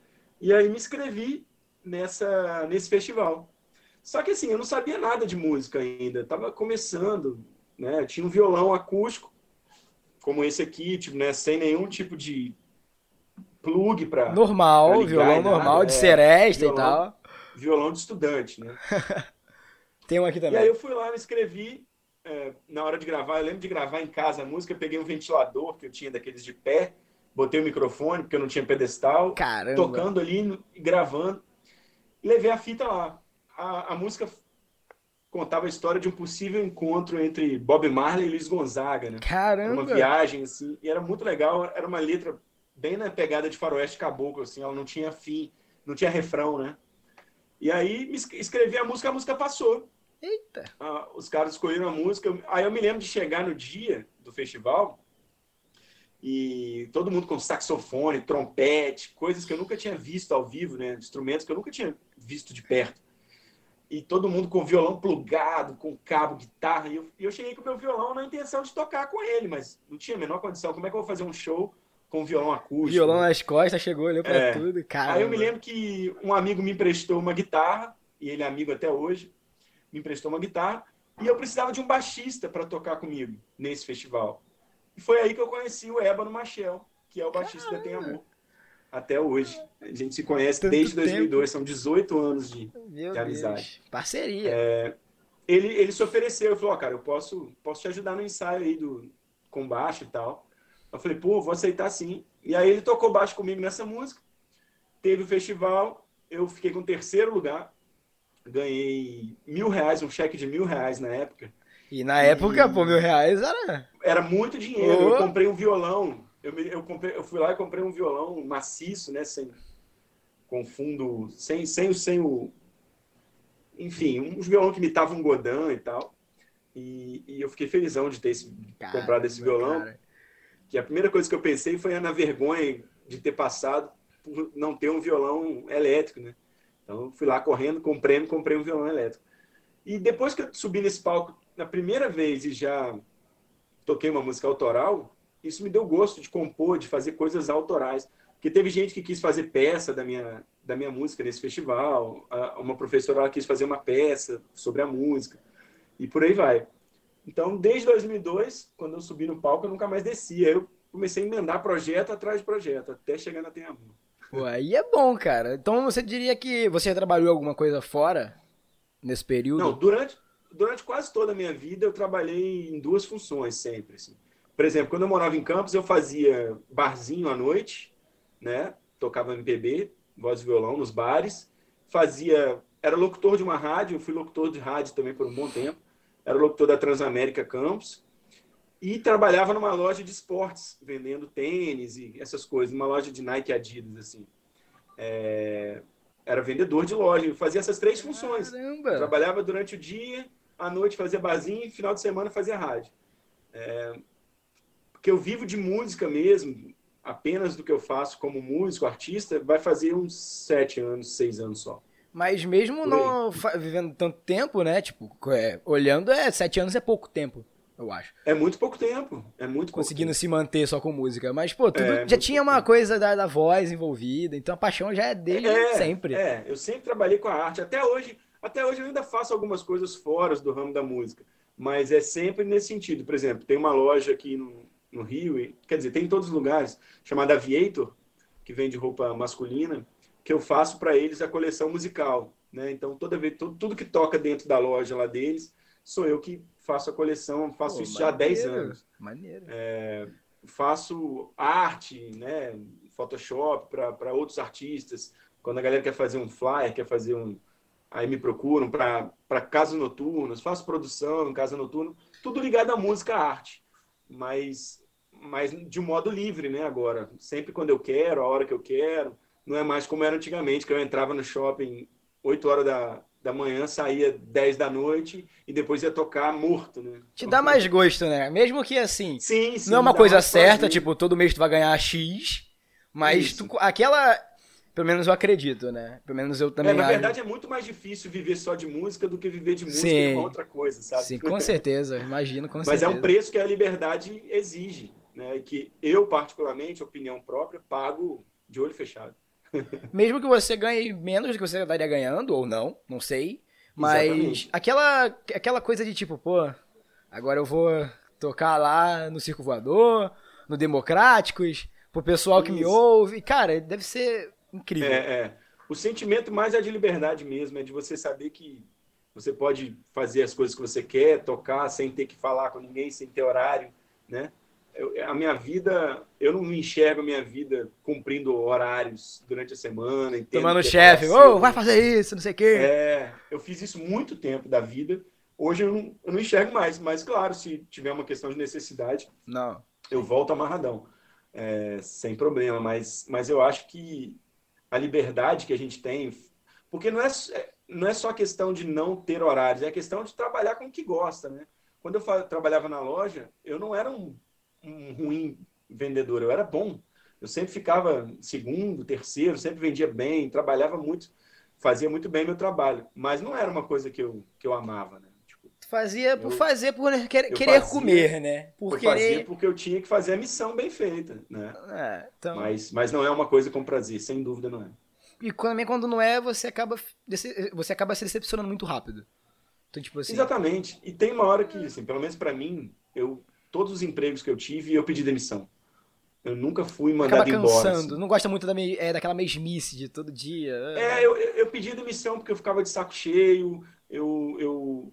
E aí me inscrevi nessa, nesse festival. Só que assim, eu não sabia nada de música ainda, estava começando, né? Tinha um violão acústico, como esse aqui, tipo, né? Sem nenhum tipo de plug para normal, pra violão normal de é, seresta violão, e tal. Violão de estudante, né? Tem um aqui também. E aí eu fui lá, me inscrevi. É, na hora de gravar, eu lembro de gravar em casa a música, peguei um ventilador que eu tinha daqueles de pé, botei o microfone, porque eu não tinha pedestal, Caramba. tocando ali, gravando levei a fita lá. A, a música contava a história de um possível encontro entre Bob Marley e Luiz Gonzaga, né? Caramba! Uma viagem, assim, e era muito legal, era uma letra bem na pegada de faroeste caboclo, assim, ela não tinha fim, não tinha refrão, né? E aí escrevi a música, a música passou. Eita! Ah, os caras escolheram a música, aí eu me lembro de chegar no dia do festival, e todo mundo com saxofone, trompete, coisas que eu nunca tinha visto ao vivo, né? Instrumentos que eu nunca tinha visto de perto. E todo mundo com violão plugado, com cabo, guitarra. E eu, eu cheguei com o meu violão na intenção de tocar com ele, mas não tinha a menor condição. Como é que eu vou fazer um show com violão acústico? Violão nas costas, chegou, olhou pra é. tudo, cara. Aí eu me lembro que um amigo me emprestou uma guitarra, e ele é amigo até hoje, me emprestou uma guitarra, e eu precisava de um baixista para tocar comigo nesse festival. E foi aí que eu conheci o Ébano Machel, que é o baixista da Tem Amor. Até hoje. A gente se conhece Tanto desde 2002, tempo. são 18 anos de, de amizade. Deus. Parceria. É, ele, ele se ofereceu, falou, oh, cara, eu posso, posso te ajudar no ensaio aí do, com baixo e tal. Eu falei, pô, vou aceitar sim. E aí ele tocou baixo comigo nessa música. Teve o festival, eu fiquei com o terceiro lugar. Ganhei mil reais, um cheque de mil reais na época. E na época, e... pô, mil reais era. Era muito dinheiro. Oh. Eu comprei um violão. Eu, eu, comprei, eu fui lá e comprei um violão maciço, né? Sem, com fundo. Sem, sem, sem o. Enfim, um violão que imitava um Godin e tal. E, e eu fiquei felizão de ter esse, Caramba, comprado esse violão. Cara. Que a primeira coisa que eu pensei foi na vergonha de ter passado por não ter um violão elétrico, né? Então, fui lá correndo, comprei, comprei um violão elétrico. E depois que eu subi nesse palco na primeira vez e já toquei uma música autoral, isso me deu gosto de compor, de fazer coisas autorais. Porque teve gente que quis fazer peça da minha, da minha música nesse festival, uma professora quis fazer uma peça sobre a música, e por aí vai. Então, desde 2002, quando eu subi no palco, eu nunca mais descia. Eu comecei a emendar projeto atrás de projeto, até chegar na Tem Amor. Pô, aí é bom, cara. Então, você diria que você trabalhou alguma coisa fora nesse período? Não, durante, durante quase toda a minha vida eu trabalhei em duas funções sempre. Assim. Por exemplo, quando eu morava em Campos, eu fazia barzinho à noite, né? Tocava MPB, voz e violão nos bares. Fazia, era locutor de uma rádio, eu fui locutor de rádio também por um bom tempo. Era locutor da Transamérica Campos e trabalhava numa loja de esportes, vendendo tênis e essas coisas, numa loja de Nike Adidas assim. É... era vendedor de loja, eu fazia essas três funções. Caramba. Trabalhava durante o dia à noite fazia barzinho e final de semana fazia rádio. É, porque eu vivo de música mesmo, apenas do que eu faço como músico, artista, vai fazer uns sete anos, seis anos só. Mas mesmo não vivendo tanto tempo, né? Tipo, é, olhando, é, sete anos é pouco tempo, eu acho. É muito pouco tempo. É muito Conseguindo se manter só com música. Mas, pô, tudo é, já tinha uma coisa da, da, voz envolvida, então a paixão já é dele é, sempre. É, eu sempre trabalhei com a arte. Até hoje, até hoje eu ainda faço algumas coisas fora do ramo da música. Mas é sempre nesse sentido. Por exemplo, tem uma loja aqui no, no Rio, e, quer dizer, tem em todos os lugares, chamada Aviator, que vende roupa masculina que eu faço para eles a coleção musical. Né? Então, toda vez, tudo, tudo, que toca dentro da loja lá deles, sou eu que faço a coleção, faço Pô, isso maneiro, já há 10 anos. Maneiro. É, faço arte, né? Photoshop para outros artistas. Quando a galera quer fazer um flyer, quer fazer um. Aí me procuram para casas noturnas, faço produção em casa noturna, tudo ligado à música, à arte. Mas, mas de um modo livre, né? Agora, sempre quando eu quero, a hora que eu quero não é mais como era antigamente, que eu entrava no shopping 8 horas da, da manhã, saía 10 da noite e depois ia tocar morto, né? Te dá mais gosto, né? Mesmo que assim, sim, sim, não é uma coisa certa, tipo, todo mês tu vai ganhar X, mas tu, aquela pelo menos eu acredito, né? Pelo menos eu também. É, na verdade é muito mais difícil viver só de música do que viver de música Sim. uma outra coisa, sabe? Sim, com certeza, imagino, com Mas certeza. Mas é um preço que a liberdade exige, né? Que eu, particularmente, opinião própria, pago de olho fechado. Mesmo que você ganhe menos do que você estaria ganhando, ou não, não sei. Mas aquela, aquela coisa de tipo, pô, agora eu vou tocar lá no Circo Voador, no Democráticos, pro pessoal que Isso. me ouve. Cara, deve ser incrível. É, é. O sentimento mais é de liberdade mesmo, é de você saber que você pode fazer as coisas que você quer, tocar sem ter que falar com ninguém, sem ter horário, né? Eu, a minha vida, eu não me enxergo a minha vida cumprindo horários durante a semana. Tomando chefe, ô, oh, vai fazer isso, não sei o quê. É, eu fiz isso muito tempo da vida. Hoje eu não, eu não enxergo mais, mas claro, se tiver uma questão de necessidade, não. eu volto amarradão, é, sem problema. Mas, mas eu acho que a liberdade que a gente tem, porque não é, não é só questão de não ter horários, é questão de trabalhar com o que gosta, né? Quando eu trabalhava na loja, eu não era um um ruim vendedor, eu era bom. Eu sempre ficava segundo, terceiro, sempre vendia bem, trabalhava muito, fazia muito bem meu trabalho. Mas não era uma coisa que eu, que eu amava, né? Tipo, fazia por eu, fazer, por querer, querer fazia, comer, né? Por eu querer... fazia porque eu tinha que fazer a missão bem feita, né? É, então... mas, mas não é uma coisa com prazer, sem dúvida não é. E também quando não é, você acaba, você acaba se decepcionando muito rápido. Então, tipo assim... Exatamente. E tem uma hora que, assim, pelo menos para mim, eu todos os empregos que eu tive, eu pedi demissão. Eu nunca fui mandado Acaba cansando. embora. Assim. Não gosta muito da, é, daquela mesmice de todo dia. É, eu, eu pedi demissão porque eu ficava de saco cheio, eu, eu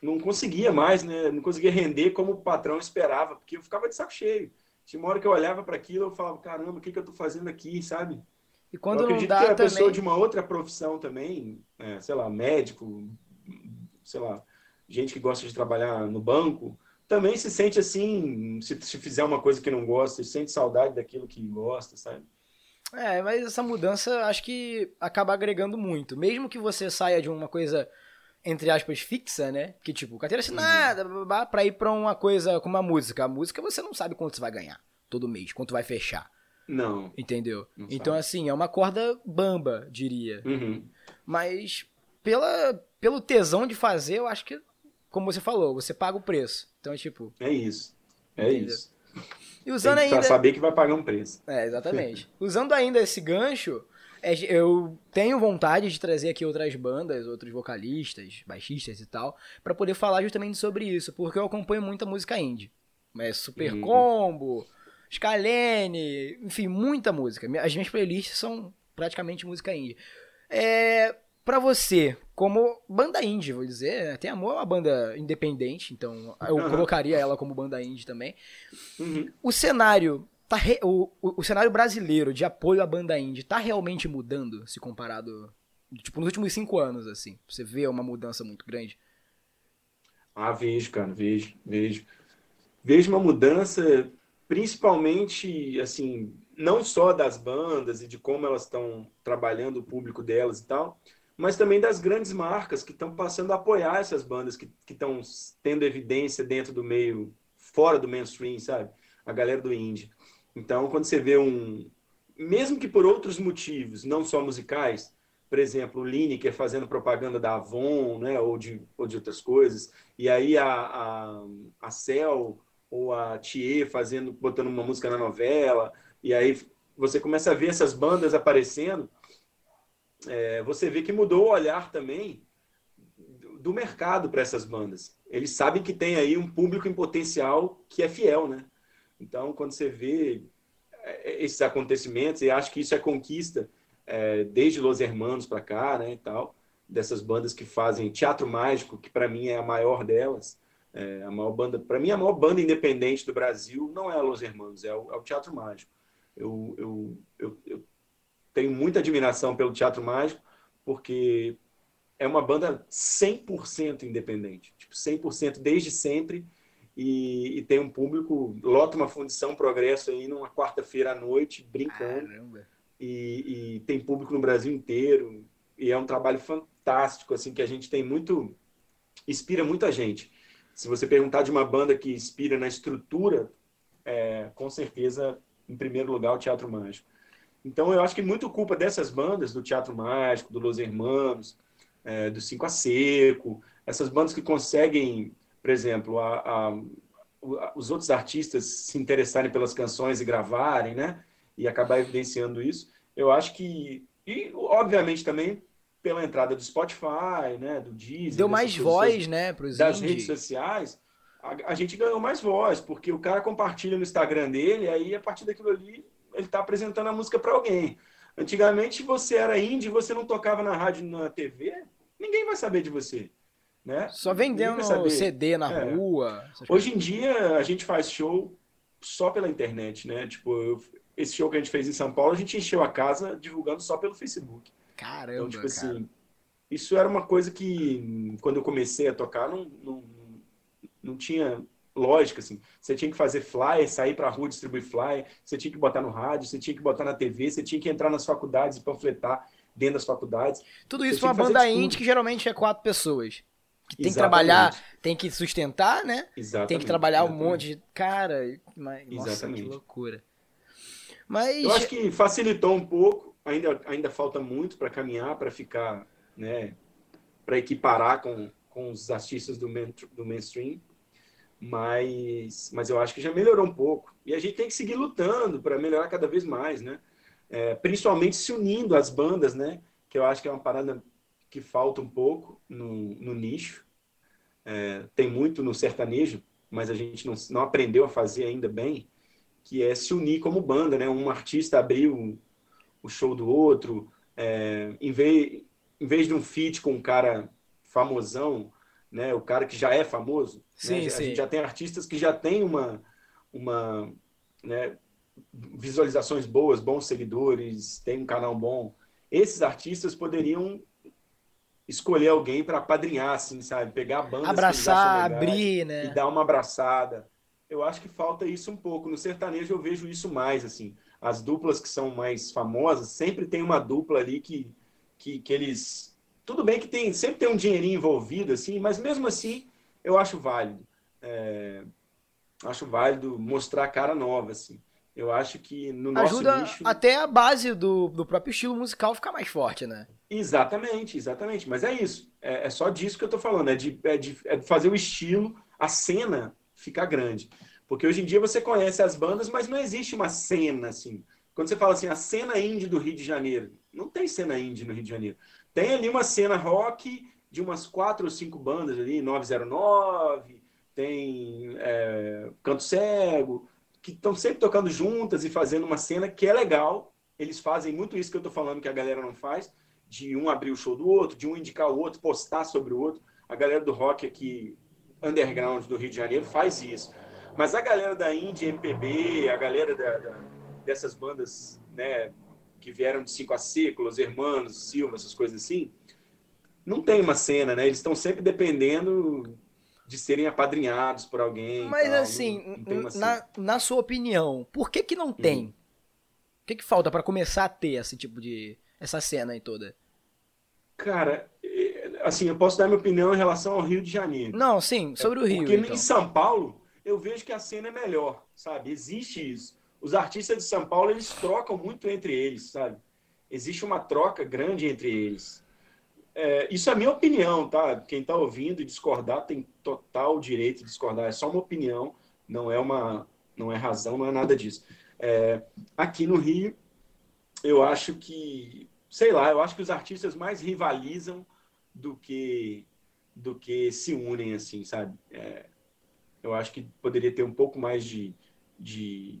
não conseguia mais, né? Não conseguia render como o patrão esperava, porque eu ficava de saco cheio. Tinha uma hora que eu olhava para aquilo eu falava, caramba, o que, que eu tô fazendo aqui, sabe? E quando eu acredito dá que a também... pessoa de uma outra profissão também, é, sei lá, médico, sei lá, gente que gosta de trabalhar no banco, também se sente assim, se, se fizer uma coisa que não gosta, se sente saudade daquilo que gosta, sabe? É, mas essa mudança acho que acaba agregando muito. Mesmo que você saia de uma coisa, entre aspas, fixa, né? Que tipo, carteira assinada, uhum. pra ir pra uma coisa como a música. A música você não sabe quanto você vai ganhar todo mês, quanto vai fechar. Não. Entendeu? Não então, sabe. assim, é uma corda bamba, diria. Uhum. Mas pela, pelo tesão de fazer, eu acho que como você falou, você paga o preço. Então, tipo. É isso. É entendeu? isso. E usando Tem que ainda. saber que vai pagar um preço. É, exatamente. usando ainda esse gancho, é, eu tenho vontade de trazer aqui outras bandas, outros vocalistas, baixistas e tal, para poder falar justamente sobre isso, porque eu acompanho muita música indie. É Super uhum. Combo, Scalene, enfim, muita música. As minhas playlists são praticamente música indie. É, para você, como banda indie, vou dizer, tem Amor é uma banda independente, então eu uhum. colocaria ela como banda indie também. Uhum. O cenário tá re... o, o, o, cenário brasileiro de apoio à banda indie tá realmente mudando se comparado tipo nos últimos cinco anos assim. Você vê uma mudança muito grande? Ah, vejo, cara, vejo, vejo. Vejo uma mudança, principalmente assim, não só das bandas e de como elas estão trabalhando o público delas e tal, mas também das grandes marcas que estão passando a apoiar essas bandas que estão tendo evidência dentro do meio, fora do mainstream, sabe? A galera do indie. Então, quando você vê um. Mesmo que por outros motivos, não só musicais, por exemplo, o Lineker fazendo propaganda da Avon, né, ou de, ou de outras coisas, e aí a, a, a Cell ou a Thier fazendo, botando uma música na novela, e aí você começa a ver essas bandas aparecendo, é, você vê que mudou o olhar também do mercado para essas bandas. Eles sabem que tem aí um público em potencial que é fiel, né? Então, quando você vê é, esses acontecimentos, e acho que isso é conquista é, desde Los Hermanos para cá, né, e tal, dessas bandas que fazem teatro mágico, que para mim é a maior delas, é, a maior banda, para mim a maior banda independente do Brasil não é a Los Hermanos, é o, é o Teatro Mágico. Eu, eu, eu, eu, tenho muita admiração pelo Teatro Mágico, porque é uma banda 100% independente, tipo 100% desde sempre, e, e, tem um público, lota uma fundição progresso aí numa quarta-feira à noite, brincando. Caramba. E, e, tem público no Brasil inteiro e é um trabalho fantástico assim que a gente tem muito inspira muita gente. Se você perguntar de uma banda que inspira na estrutura é, com certeza em primeiro lugar o Teatro Mágico então eu acho que muito culpa dessas bandas do Teatro Mágico do Los Hermanos é, do Cinco a Seco essas bandas que conseguem por exemplo a, a, os outros artistas se interessarem pelas canções e gravarem né e acabar evidenciando isso. Eu acho que, e obviamente também pela entrada do Spotify, né, do Deezer, deu mais voz, né, pros das indie. redes sociais, a, a, gente ganhou mais voz, porque o cara compartilha no Instagram dele, aí a partir daquilo ali ele está apresentando a música para alguém. Antigamente você era indie, você não tocava na rádio, na TV, ninguém vai saber de você. Né? Só vendendo CD na é. rua. Hoje em dia a gente faz show só pela internet, né? Tipo, eu, esse show que a gente fez em São Paulo, a gente encheu a casa divulgando só pelo Facebook. Caramba, então, tipo assim, cara. isso era uma coisa que, quando eu comecei a tocar, não, não, não tinha lógica, assim. Você tinha que fazer flyer, sair para a rua distribuir flyer, você tinha que botar no rádio, você tinha que botar na TV, você tinha que entrar nas faculdades e panfletar dentro das faculdades. Tudo isso uma banda indie que geralmente é quatro pessoas. Que tem Exatamente. que trabalhar, tem que sustentar, né? Exatamente. Tem que trabalhar Exatamente. um monte de. Cara, mas, nossa, que loucura. Mas... Eu acho que facilitou um pouco, ainda, ainda falta muito para caminhar, para ficar, né, para equiparar com, com os artistas do, main, do mainstream, mas, mas eu acho que já melhorou um pouco. E a gente tem que seguir lutando para melhorar cada vez mais, né? É, principalmente se unindo às bandas, né? Que eu acho que é uma parada que falta um pouco no, no nicho. É, tem muito no sertanejo, mas a gente não, não aprendeu a fazer ainda bem que é se unir como banda, né? Um artista abrir o, o show do outro, é, em, vez, em vez de um feat com um cara famosão, né? O cara que já é famoso. Sim, né? sim. A gente já tem artistas que já têm uma, uma né? visualizações boas, bons seguidores, tem um canal bom. Esses artistas poderiam escolher alguém para apadrinhar, assim, sabe? Pegar a banda, abraçar, abrir, né? E dar uma abraçada eu acho que falta isso um pouco. No sertanejo eu vejo isso mais, assim. As duplas que são mais famosas, sempre tem uma dupla ali que, que, que eles... Tudo bem que tem sempre tem um dinheirinho envolvido, assim, mas mesmo assim eu acho válido. É, acho válido mostrar a cara nova, assim. Eu acho que no nosso Ajuda nicho... até a base do, do próprio estilo musical ficar mais forte, né? Exatamente, exatamente. Mas é isso. É, é só disso que eu tô falando. É de, é de, é de fazer o estilo, a cena ficar grande. Porque hoje em dia você conhece as bandas, mas não existe uma cena assim. Quando você fala assim, a cena indie do Rio de Janeiro, não tem cena indie no Rio de Janeiro. Tem ali uma cena rock de umas quatro ou cinco bandas ali, 909, tem é, Canto Cego, que estão sempre tocando juntas e fazendo uma cena que é legal. Eles fazem muito isso que eu estou falando que a galera não faz, de um abrir o show do outro, de um indicar o outro, postar sobre o outro. A galera do rock aqui underground do Rio de Janeiro faz isso. Mas a galera da Indie MPB, a galera da, da, dessas bandas né, que vieram de Cinco a Seco, Los Hermanos, Silva, essas coisas assim, não tem uma cena, né? Eles estão sempre dependendo de serem apadrinhados por alguém. Mas tal. assim, não, não na, na sua opinião, por que que não tem? Uhum. O que que falta para começar a ter esse tipo de... essa cena aí toda? Cara, assim, eu posso dar minha opinião em relação ao Rio de Janeiro. Não, sim, sobre o Rio. Porque então. em São Paulo, eu vejo que a cena é melhor, sabe? Existe isso. Os artistas de São Paulo, eles trocam muito entre eles, sabe? existe uma troca grande entre eles. É, isso é minha opinião, tá? Quem está ouvindo e discordar tem total direito de discordar. É só uma opinião, não é uma, não é razão, não é nada disso. É, aqui no Rio, eu acho que, sei lá, eu acho que os artistas mais rivalizam do que do que se unem, assim, sabe? É, eu acho que poderia ter um pouco mais de, de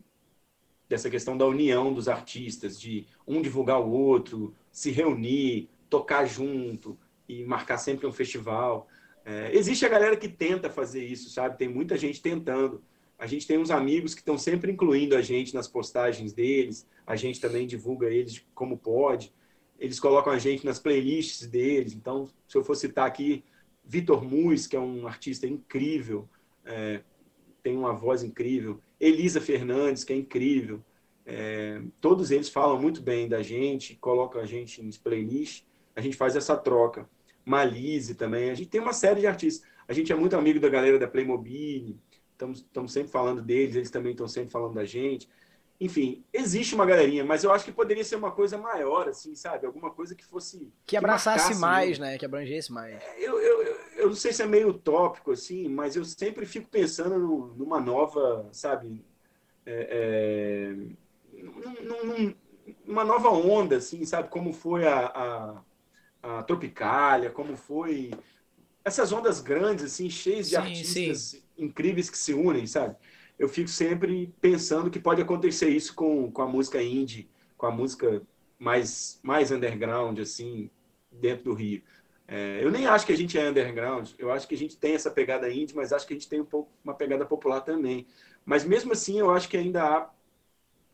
dessa questão da união dos artistas, de um divulgar o outro, se reunir, tocar junto e marcar sempre um festival. É, existe a galera que tenta fazer isso, sabe? Tem muita gente tentando. A gente tem uns amigos que estão sempre incluindo a gente nas postagens deles. A gente também divulga eles como pode. Eles colocam a gente nas playlists deles. Então, se eu for citar aqui, Vitor Mus, que é um artista incrível, é, tem uma voz incrível. Elisa Fernandes, que é incrível. É, todos eles falam muito bem da gente, colocam a gente em playlists a gente faz essa troca. Malise também, a gente tem uma série de artistas. A gente é muito amigo da galera da Playmobil, estamos sempre falando deles, eles também estão sempre falando da gente. Enfim, existe uma galerinha, mas eu acho que poderia ser uma coisa maior, assim, sabe? Alguma coisa que fosse. Que abraçasse que mais, né? Que abrangesse mais. É, eu, eu, eu, eu, não sei se é meio utópico, assim, mas eu sempre fico pensando no, numa nova, sabe? É, é, num, num, numa nova onda, assim, sabe? Como foi a, a a Tropicália, como foi essas ondas grandes, assim, cheias de sim, artistas sim. incríveis que se unem, sabe? Eu fico sempre pensando que pode acontecer isso com, com a música indie, com a música mais, mais underground, assim, dentro do Rio. É, eu nem acho que a gente é underground, eu acho que a gente tem essa pegada indie, mas acho que a gente tem um pouco uma pegada popular também. Mas mesmo assim, eu acho que ainda há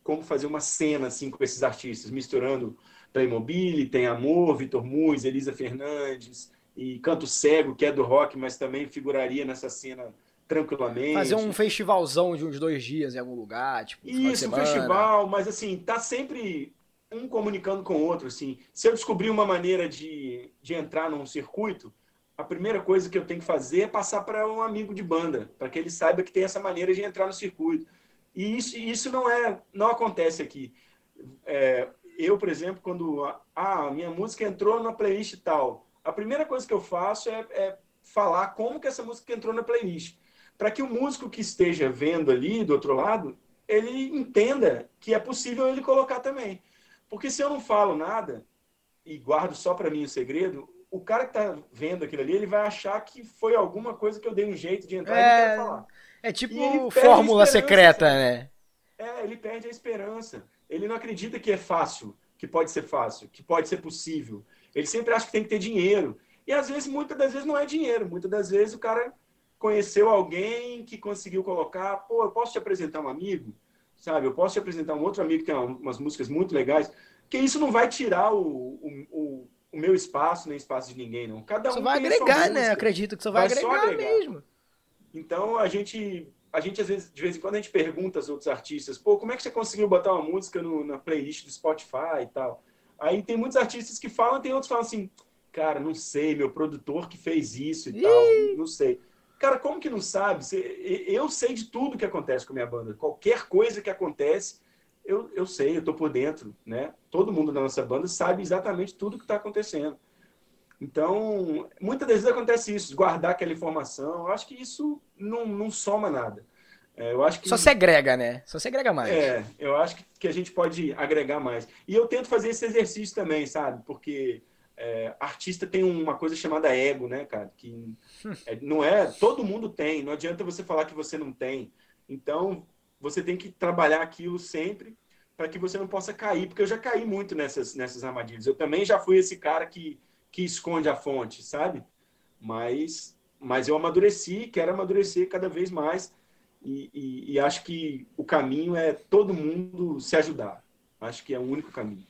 como fazer uma cena assim com esses artistas, misturando Playmobil, tem Amor, Vitor Muz, Elisa Fernandes e Canto Cego, que é do rock, mas também figuraria nessa cena tranquilamente. Fazer um festivalzão de uns dois dias em algum lugar, tipo. Isso, um festival, mas assim, tá sempre um comunicando com o outro, assim. Se eu descobrir uma maneira de, de entrar num circuito, a primeira coisa que eu tenho que fazer é passar para um amigo de banda, para que ele saiba que tem essa maneira de entrar no circuito. E isso, isso não é, não acontece aqui. É, eu, por exemplo, quando ah, minha música entrou na playlist tal, a primeira coisa que eu faço é, é falar como que essa música entrou na playlist, para que o músico que esteja vendo ali do outro lado, ele entenda que é possível ele colocar também. Porque se eu não falo nada e guardo só para mim o segredo, o cara que está vendo aquilo ali, ele vai achar que foi alguma coisa que eu dei um jeito de entrar é, e não quero falar. É tipo fórmula secreta, né? É, ele perde a esperança ele não acredita que é fácil, que pode ser fácil, que pode ser possível. Ele sempre acha que tem que ter dinheiro. E às vezes, muitas das vezes, não é dinheiro. Muitas das vezes o cara conheceu alguém que conseguiu colocar, pô, eu posso te apresentar um amigo, sabe? Eu posso te apresentar um outro amigo que tem umas músicas muito legais. Que isso não vai tirar o, o, o, meu espaço, nem espaço de ninguém, não. Cada um só vai agregar, né? Acredito que só vai, vai agregar, agregar mesmo. Então a gente a gente, às vezes, de vez em quando, a gente pergunta aos outros artistas, pô, como é que você conseguiu botar uma música no, na playlist do Spotify e tal? Aí tem muitos artistas que falam, tem outros que falam assim, cara, não sei, meu produtor que fez isso e Ih! tal, não sei. Cara, como que não sabe? Eu sei de tudo que acontece com a minha banda. Qualquer coisa que acontece, eu, eu sei, eu tô por dentro, né? Todo mundo da nossa banda sabe exatamente tudo que está acontecendo. Então, muitas vezes acontece isso, guardar aquela informação. Eu acho que isso não, não soma nada. É, eu acho que, Só se agrega, né? Só se agrega mais. É, eu acho que a gente pode agregar mais. E eu tento fazer esse exercício também, sabe? Porque é, artista tem uma coisa chamada ego, né, cara? Que é, não é. Todo mundo tem. Não adianta você falar que você não tem. Então, você tem que trabalhar aquilo sempre para que você não possa cair. Porque eu já caí muito nessas, nessas armadilhas. Eu também já fui esse cara que que esconde a fonte, sabe? Mas, mas eu amadureci, quero amadurecer cada vez mais e, e, e acho que o caminho é todo mundo se ajudar. Acho que é o único caminho.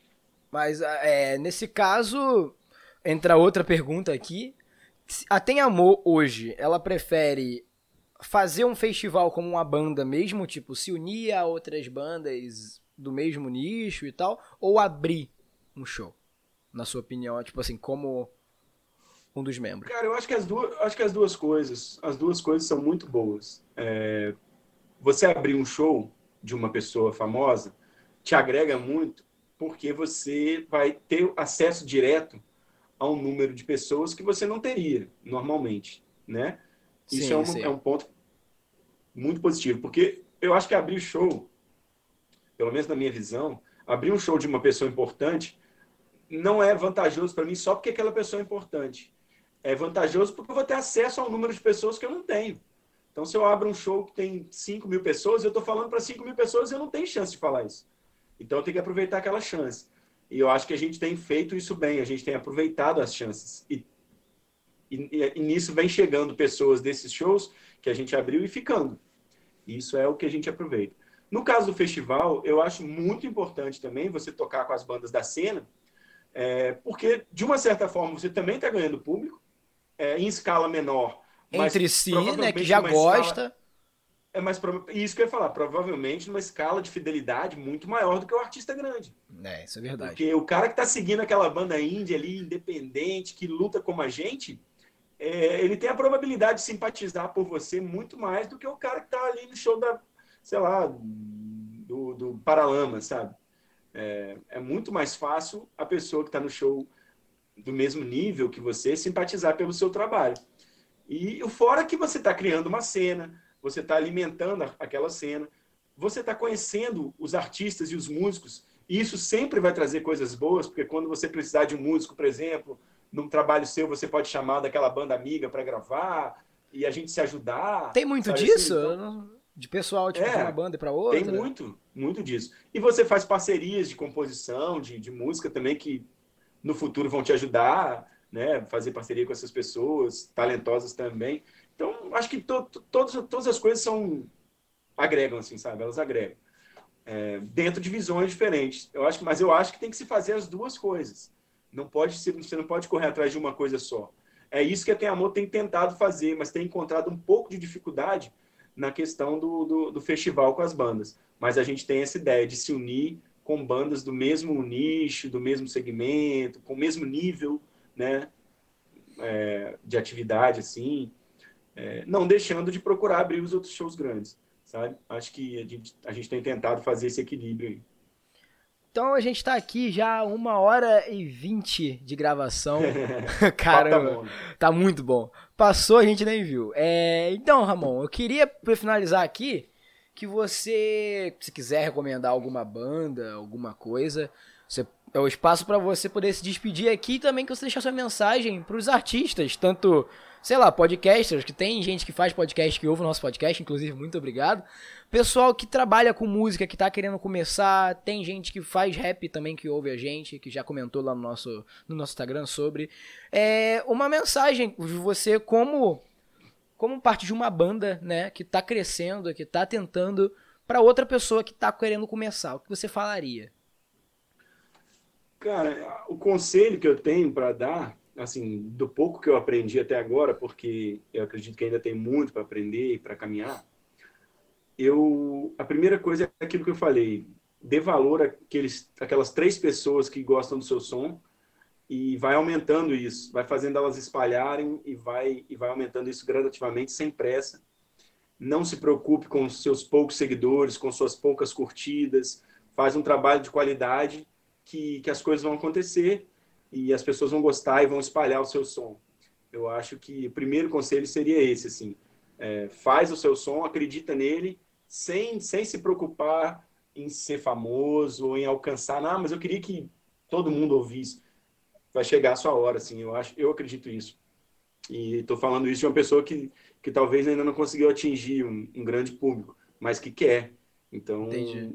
Mas é, nesse caso, entra outra pergunta aqui. A Tem Amor hoje, ela prefere fazer um festival como uma banda mesmo, tipo, se unir a outras bandas do mesmo nicho e tal, ou abrir um show? na sua opinião, tipo assim, como um dos membros? Cara, eu acho que as duas, acho que as duas coisas, as duas coisas são muito boas. É, você abrir um show de uma pessoa famosa te agrega muito, porque você vai ter acesso direto a um número de pessoas que você não teria normalmente, né? Isso sim, é, um, é um ponto muito positivo, porque eu acho que abrir o show, pelo menos na minha visão, abrir um show de uma pessoa importante não é vantajoso para mim só porque aquela pessoa é importante. É vantajoso porque eu vou ter acesso a um número de pessoas que eu não tenho. Então, se eu abro um show que tem 5 mil pessoas, eu estou falando para 5 mil pessoas e eu não tenho chance de falar isso. Então, eu tenho que aproveitar aquela chance. E eu acho que a gente tem feito isso bem, a gente tem aproveitado as chances. E, e, e nisso vem chegando pessoas desses shows que a gente abriu e ficando. Isso é o que a gente aproveita. No caso do festival, eu acho muito importante também você tocar com as bandas da cena, é, porque, de uma certa forma, você também está ganhando público, é, em escala menor. Entre si, né, que já gosta. Escala, é mais isso que eu ia falar, provavelmente numa escala de fidelidade muito maior do que o artista grande. É, isso é verdade. Porque o cara que está seguindo aquela banda indie ali, independente, que luta como a gente, é, ele tem a probabilidade de simpatizar por você muito mais do que o cara que está ali no show da, sei lá, do, do Paralama, sabe? É, é muito mais fácil a pessoa que está no show do mesmo nível que você simpatizar pelo seu trabalho. E fora que você está criando uma cena, você está alimentando aquela cena, você está conhecendo os artistas e os músicos, e isso sempre vai trazer coisas boas, porque quando você precisar de um músico, por exemplo, num trabalho seu, você pode chamar daquela banda amiga para gravar e a gente se ajudar. Tem muito disso? Assim, então... De pessoal, tipo, é, de uma banda para outra? Tem muito, muito disso. E você faz parcerias de composição, de, de música também, que no futuro vão te ajudar, né? Fazer parceria com essas pessoas, talentosas também. Então, acho que to, to, todas, todas as coisas são agregam, assim, sabe? Elas agregam. É, dentro de visões diferentes. Eu acho, mas eu acho que tem que se fazer as duas coisas. Não pode ser, você não pode correr atrás de uma coisa só. É isso que a Tem Amor tem tentado fazer, mas tem encontrado um pouco de dificuldade na questão do, do, do, festival com as bandas. Mas a gente tem essa ideia de se unir com bandas do mesmo nicho, do mesmo segmento, com o mesmo nível né, é, de atividade, assim, é, não deixando de procurar abrir os outros shows grandes, sabe? Acho que a gente, a gente tem tentado fazer esse equilíbrio aí. Então a gente está aqui já uma hora e vinte de gravação. Caramba, tá muito bom. Passou, a gente nem viu. É, então, Ramon, eu queria finalizar aqui que você, se quiser recomendar alguma banda, alguma coisa, você, é o espaço para você poder se despedir aqui e também que você deixar sua mensagem para os artistas, tanto sei lá, podcasters, que tem gente que faz podcast, que ouve o nosso podcast, inclusive, muito obrigado. Pessoal que trabalha com música, que tá querendo começar, tem gente que faz rap também que ouve a gente, que já comentou lá no nosso, no nosso Instagram sobre. É uma mensagem de você como como parte de uma banda, né, que tá crescendo, que tá tentando para outra pessoa que tá querendo começar. O que você falaria? Cara, o conselho que eu tenho para dar assim, do pouco que eu aprendi até agora, porque eu acredito que ainda tem muito para aprender e para caminhar, eu a primeira coisa é aquilo que eu falei, dê valor àqueles, àquelas três pessoas que gostam do seu som e vai aumentando isso, vai fazendo elas espalharem e vai e vai aumentando isso gradativamente sem pressa. Não se preocupe com seus poucos seguidores, com suas poucas curtidas, faz um trabalho de qualidade que, que as coisas vão acontecer e as pessoas vão gostar e vão espalhar o seu som. Eu acho que o primeiro conselho seria esse, assim, é, faz o seu som, acredita nele, sem, sem se preocupar em ser famoso ou em alcançar, ah, mas eu queria que todo mundo ouvisse. Vai chegar a sua hora, assim, eu acho, eu acredito isso. E estou falando isso de uma pessoa que, que talvez ainda não conseguiu atingir um, um grande público, mas que quer. Então,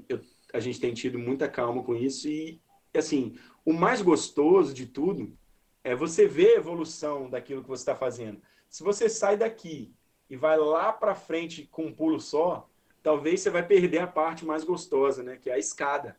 eu, a gente tem tido muita calma com isso e, assim, o mais gostoso de tudo é você ver a evolução daquilo que você está fazendo. Se você sai daqui e vai lá para frente com um pulo só, talvez você vai perder a parte mais gostosa, né? Que é a escada,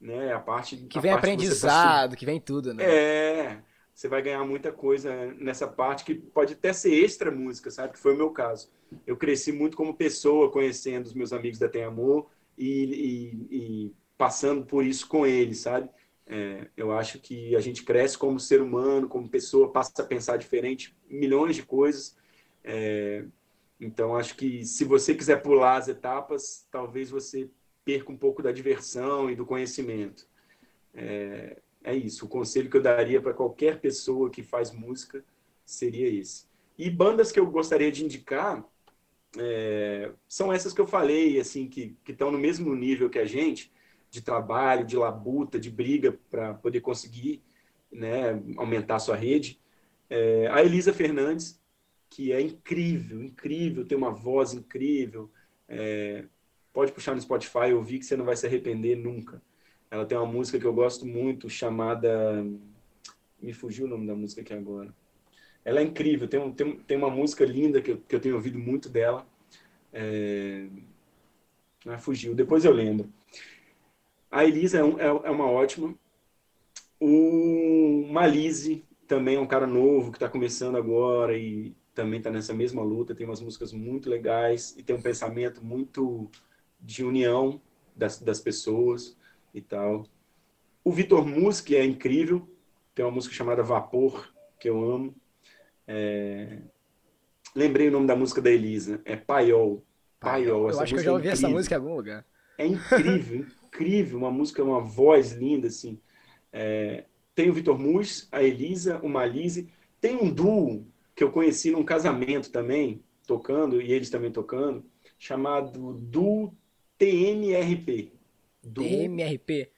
né? A parte que vem parte aprendizado, que, tá... que, vem tudo, né? É, você vai ganhar muita coisa nessa parte que pode até ser extra música, sabe? Que foi o meu caso. Eu cresci muito como pessoa, conhecendo os meus amigos da Tem Amor e, e, e passando por isso com eles, sabe? É, eu acho que a gente cresce como ser humano, como pessoa, passa a pensar diferente, milhões de coisas. É, então, acho que se você quiser pular as etapas, talvez você perca um pouco da diversão e do conhecimento. É, é isso. O conselho que eu daria para qualquer pessoa que faz música seria esse. E bandas que eu gostaria de indicar é, são essas que eu falei, assim, que estão no mesmo nível que a gente, de trabalho, de labuta, de briga para poder conseguir né, aumentar a sua rede. É, a Elisa Fernandes, que é incrível, incrível, tem uma voz incrível. É, pode puxar no Spotify ouvir que você não vai se arrepender nunca. Ela tem uma música que eu gosto muito chamada. Me fugiu o nome da música aqui agora. Ela é incrível, tem, um, tem, tem uma música linda que eu, que eu tenho ouvido muito dela. É... Ah, fugiu, depois eu lembro. A Elisa é, um, é, é uma ótima. O Malise também é um cara novo que está começando agora e também está nessa mesma luta. Tem umas músicas muito legais e tem um pensamento muito de união das, das pessoas e tal. O Vitor Musk é incrível. Tem uma música chamada Vapor, que eu amo. É... Lembrei o nome da música da Elisa. É Paiol. Paiol. Eu acho que eu já ouvi é essa música em algum lugar. É incrível, incrível. Uma música, uma voz linda, assim. É... Tem o Vitor Mus, a Elisa, o Malise. Tem um duo que eu conheci num casamento também, tocando, e eles também tocando, chamado Duo TMRP. Duo TMRP?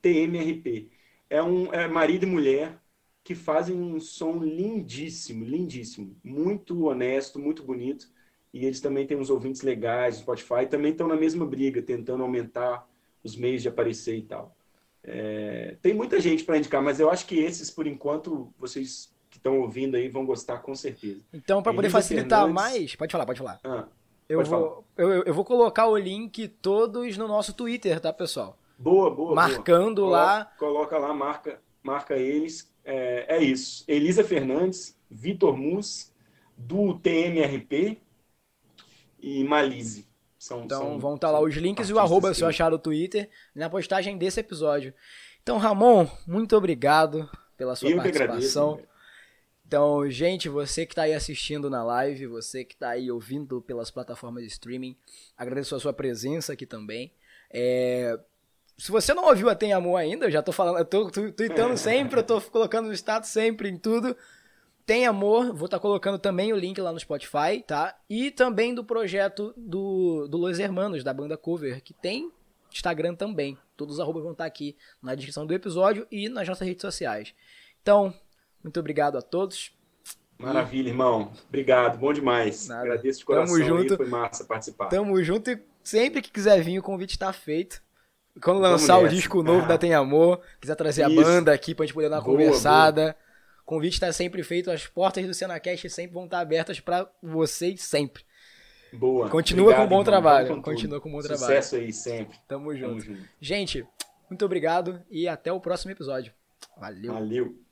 TMRP. É um é marido e mulher que fazem um som lindíssimo, lindíssimo, muito honesto, muito bonito. E eles também têm uns ouvintes legais no Spotify, também estão na mesma briga, tentando aumentar os meios de aparecer e tal. É, tem muita gente para indicar, mas eu acho que esses, por enquanto, vocês que estão ouvindo aí vão gostar com certeza. Então, para poder facilitar Fernandes... mais, pode falar, pode falar. Ah, eu, pode vou, falar. Eu, eu vou colocar o link todos no nosso Twitter, tá, pessoal? Boa, boa. Marcando boa. lá. Coloca, coloca lá, marca, marca eles é, é isso. Elisa Fernandes, Vitor Mus, do TMRP e Malise. São, então são, vão estar tá lá os links e o arroba se eu achar no Twitter na postagem desse episódio. Então, Ramon, muito obrigado pela sua eu participação. Agradeço, então, gente, você que está aí assistindo na live, você que está aí ouvindo pelas plataformas de streaming, agradeço a sua presença aqui também. É, se você não ouviu a Tem Amor ainda, eu já tô falando, eu tô tweetando sempre, eu tô colocando no status sempre em tudo. Tem Amor, vou estar tá colocando também o link lá no Spotify, tá? E também do projeto do, do Los Hermanos, da banda Cover, que tem Instagram também. Todos os arrobas vão estar tá aqui na descrição do episódio e nas nossas redes sociais. Então, muito obrigado a todos. Maravilha, irmão. Obrigado, bom demais. Nada. Agradeço de coração. Tamo junto. Aí, foi massa participar. Tamo junto e sempre que quiser vir, o convite está feito. Quando lançar o disco novo ah. da Tem Amor, quiser trazer Isso. a banda aqui pra gente poder dar uma boa, conversada. Boa. O convite está sempre feito, as portas do Senacast sempre vão estar abertas para vocês sempre. Boa. Continua obrigado, com bom irmão. trabalho. Com Continua com bom Sucesso trabalho. Sucesso aí sempre. Tamo junto. Tamo junto. Gente, muito obrigado e até o próximo episódio. Valeu. Valeu.